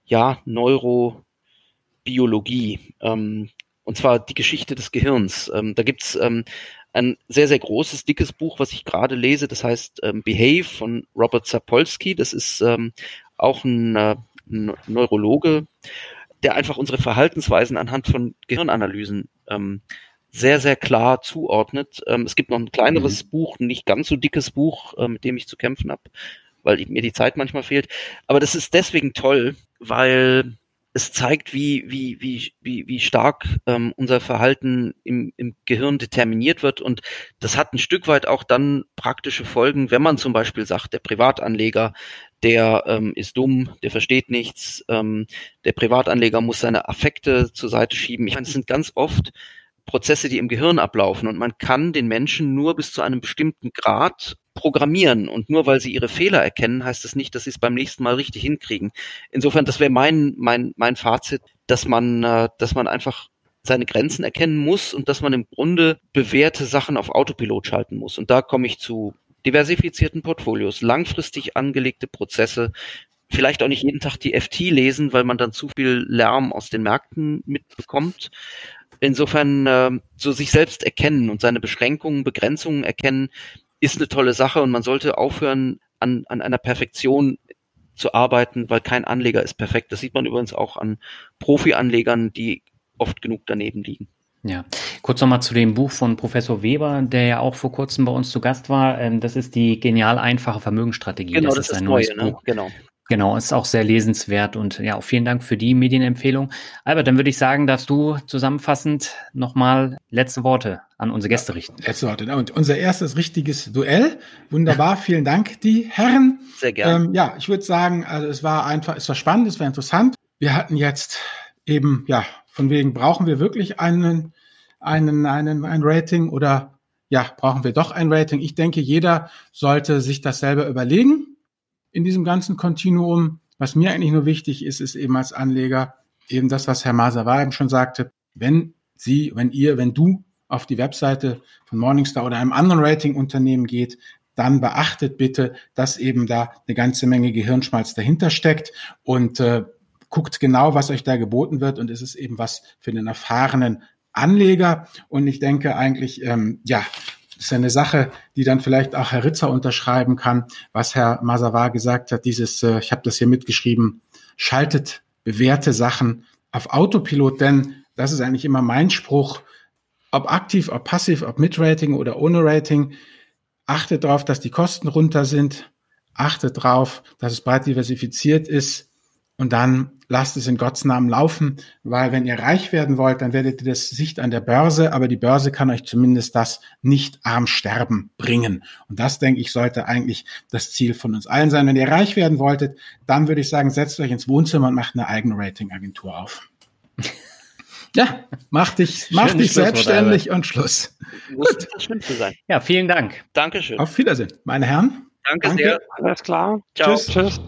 ja, Neurobiologie. Ähm, und zwar die Geschichte des Gehirns. Ähm, da gibt's ähm, ein sehr, sehr großes, dickes Buch, was ich gerade lese, das heißt ähm, Behave von Robert Sapolsky. Das ist ähm, auch ein, äh, ein Neurologe, der einfach unsere Verhaltensweisen anhand von Gehirnanalysen ähm, sehr, sehr klar zuordnet. Ähm, es gibt noch ein kleineres mhm. Buch, ein nicht ganz so dickes Buch, äh, mit dem ich zu kämpfen habe, weil mir die Zeit manchmal fehlt. Aber das ist deswegen toll, weil es zeigt, wie, wie, wie, wie, wie stark ähm, unser Verhalten im, im Gehirn determiniert wird. Und das hat ein Stück weit auch dann praktische Folgen, wenn man zum Beispiel sagt, der Privatanleger, der ähm, ist dumm, der versteht nichts, ähm, der Privatanleger muss seine Affekte zur Seite schieben. Ich meine, es sind ganz oft Prozesse, die im Gehirn ablaufen und man kann den Menschen nur bis zu einem bestimmten Grad programmieren und nur weil sie ihre Fehler erkennen, heißt das nicht, dass sie es beim nächsten Mal richtig hinkriegen. Insofern, das wäre mein mein mein Fazit, dass man äh, dass man einfach seine Grenzen erkennen muss und dass man im Grunde bewährte Sachen auf Autopilot schalten muss. Und da komme ich zu diversifizierten Portfolios, langfristig angelegte Prozesse, vielleicht auch nicht jeden Tag die FT lesen, weil man dann zu viel Lärm aus den Märkten mitbekommt. Insofern äh, so sich selbst erkennen und seine Beschränkungen, Begrenzungen erkennen, ist eine tolle Sache und man sollte aufhören, an, an einer Perfektion zu arbeiten, weil kein Anleger ist perfekt. Das sieht man übrigens auch an Profi-Anlegern, die oft genug daneben liegen. Ja, kurz nochmal zu dem Buch von Professor Weber, der ja auch vor kurzem bei uns zu Gast war. Ähm, das ist die genial einfache Vermögensstrategie. Genau, das, das ist ein neues neue, ne? Buch. Genau. Genau, ist auch sehr lesenswert und ja, auch vielen Dank für die Medienempfehlung. Albert, dann würde ich sagen, darfst du zusammenfassend nochmal letzte Worte an unsere Gäste richten. Letzte Worte. Und unser erstes richtiges Duell. Wunderbar, [LAUGHS] vielen Dank, die Herren. Sehr gerne. Ähm, ja, ich würde sagen, also es war einfach, es war spannend, es war interessant. Wir hatten jetzt eben, ja, von wegen, brauchen wir wirklich einen, einen, einen, ein Rating oder ja, brauchen wir doch ein Rating? Ich denke, jeder sollte sich das selber überlegen in diesem ganzen Kontinuum. Was mir eigentlich nur wichtig ist, ist eben als Anleger eben das, was Herr Masawa eben schon sagte. Wenn Sie, wenn ihr, wenn du auf die Webseite von Morningstar oder einem anderen Ratingunternehmen geht, dann beachtet bitte, dass eben da eine ganze Menge Gehirnschmalz dahinter steckt und äh, guckt genau, was euch da geboten wird und es ist eben was für den erfahrenen Anleger. Und ich denke eigentlich, ähm, ja, ist eine Sache, die dann vielleicht auch Herr Ritzer unterschreiben kann, was Herr Masavar gesagt hat, dieses, äh, ich habe das hier mitgeschrieben, schaltet bewährte Sachen auf Autopilot, denn das ist eigentlich immer mein Spruch, ob aktiv, ob passiv, ob mit Rating oder ohne Rating, achtet darauf, dass die Kosten runter sind, achtet darauf, dass es breit diversifiziert ist und dann lasst es in Gottes Namen laufen, weil wenn ihr reich werden wollt, dann werdet ihr das Sicht an der Börse, aber die Börse kann euch zumindest das nicht arm sterben bringen. Und das, denke ich, sollte eigentlich das Ziel von uns allen sein. Wenn ihr reich werden wolltet, dann würde ich sagen, setzt euch ins Wohnzimmer und macht eine eigene Ratingagentur auf. [LAUGHS] Ja, mach dich, mach dich selbstständig und Schluss. Muss das Schlimmste sein. Ja, vielen Dank. Dankeschön. Auf Wiedersehen, meine Herren. Danke, Danke. sehr. Alles klar. Ciao. Tschüss. Tschüss.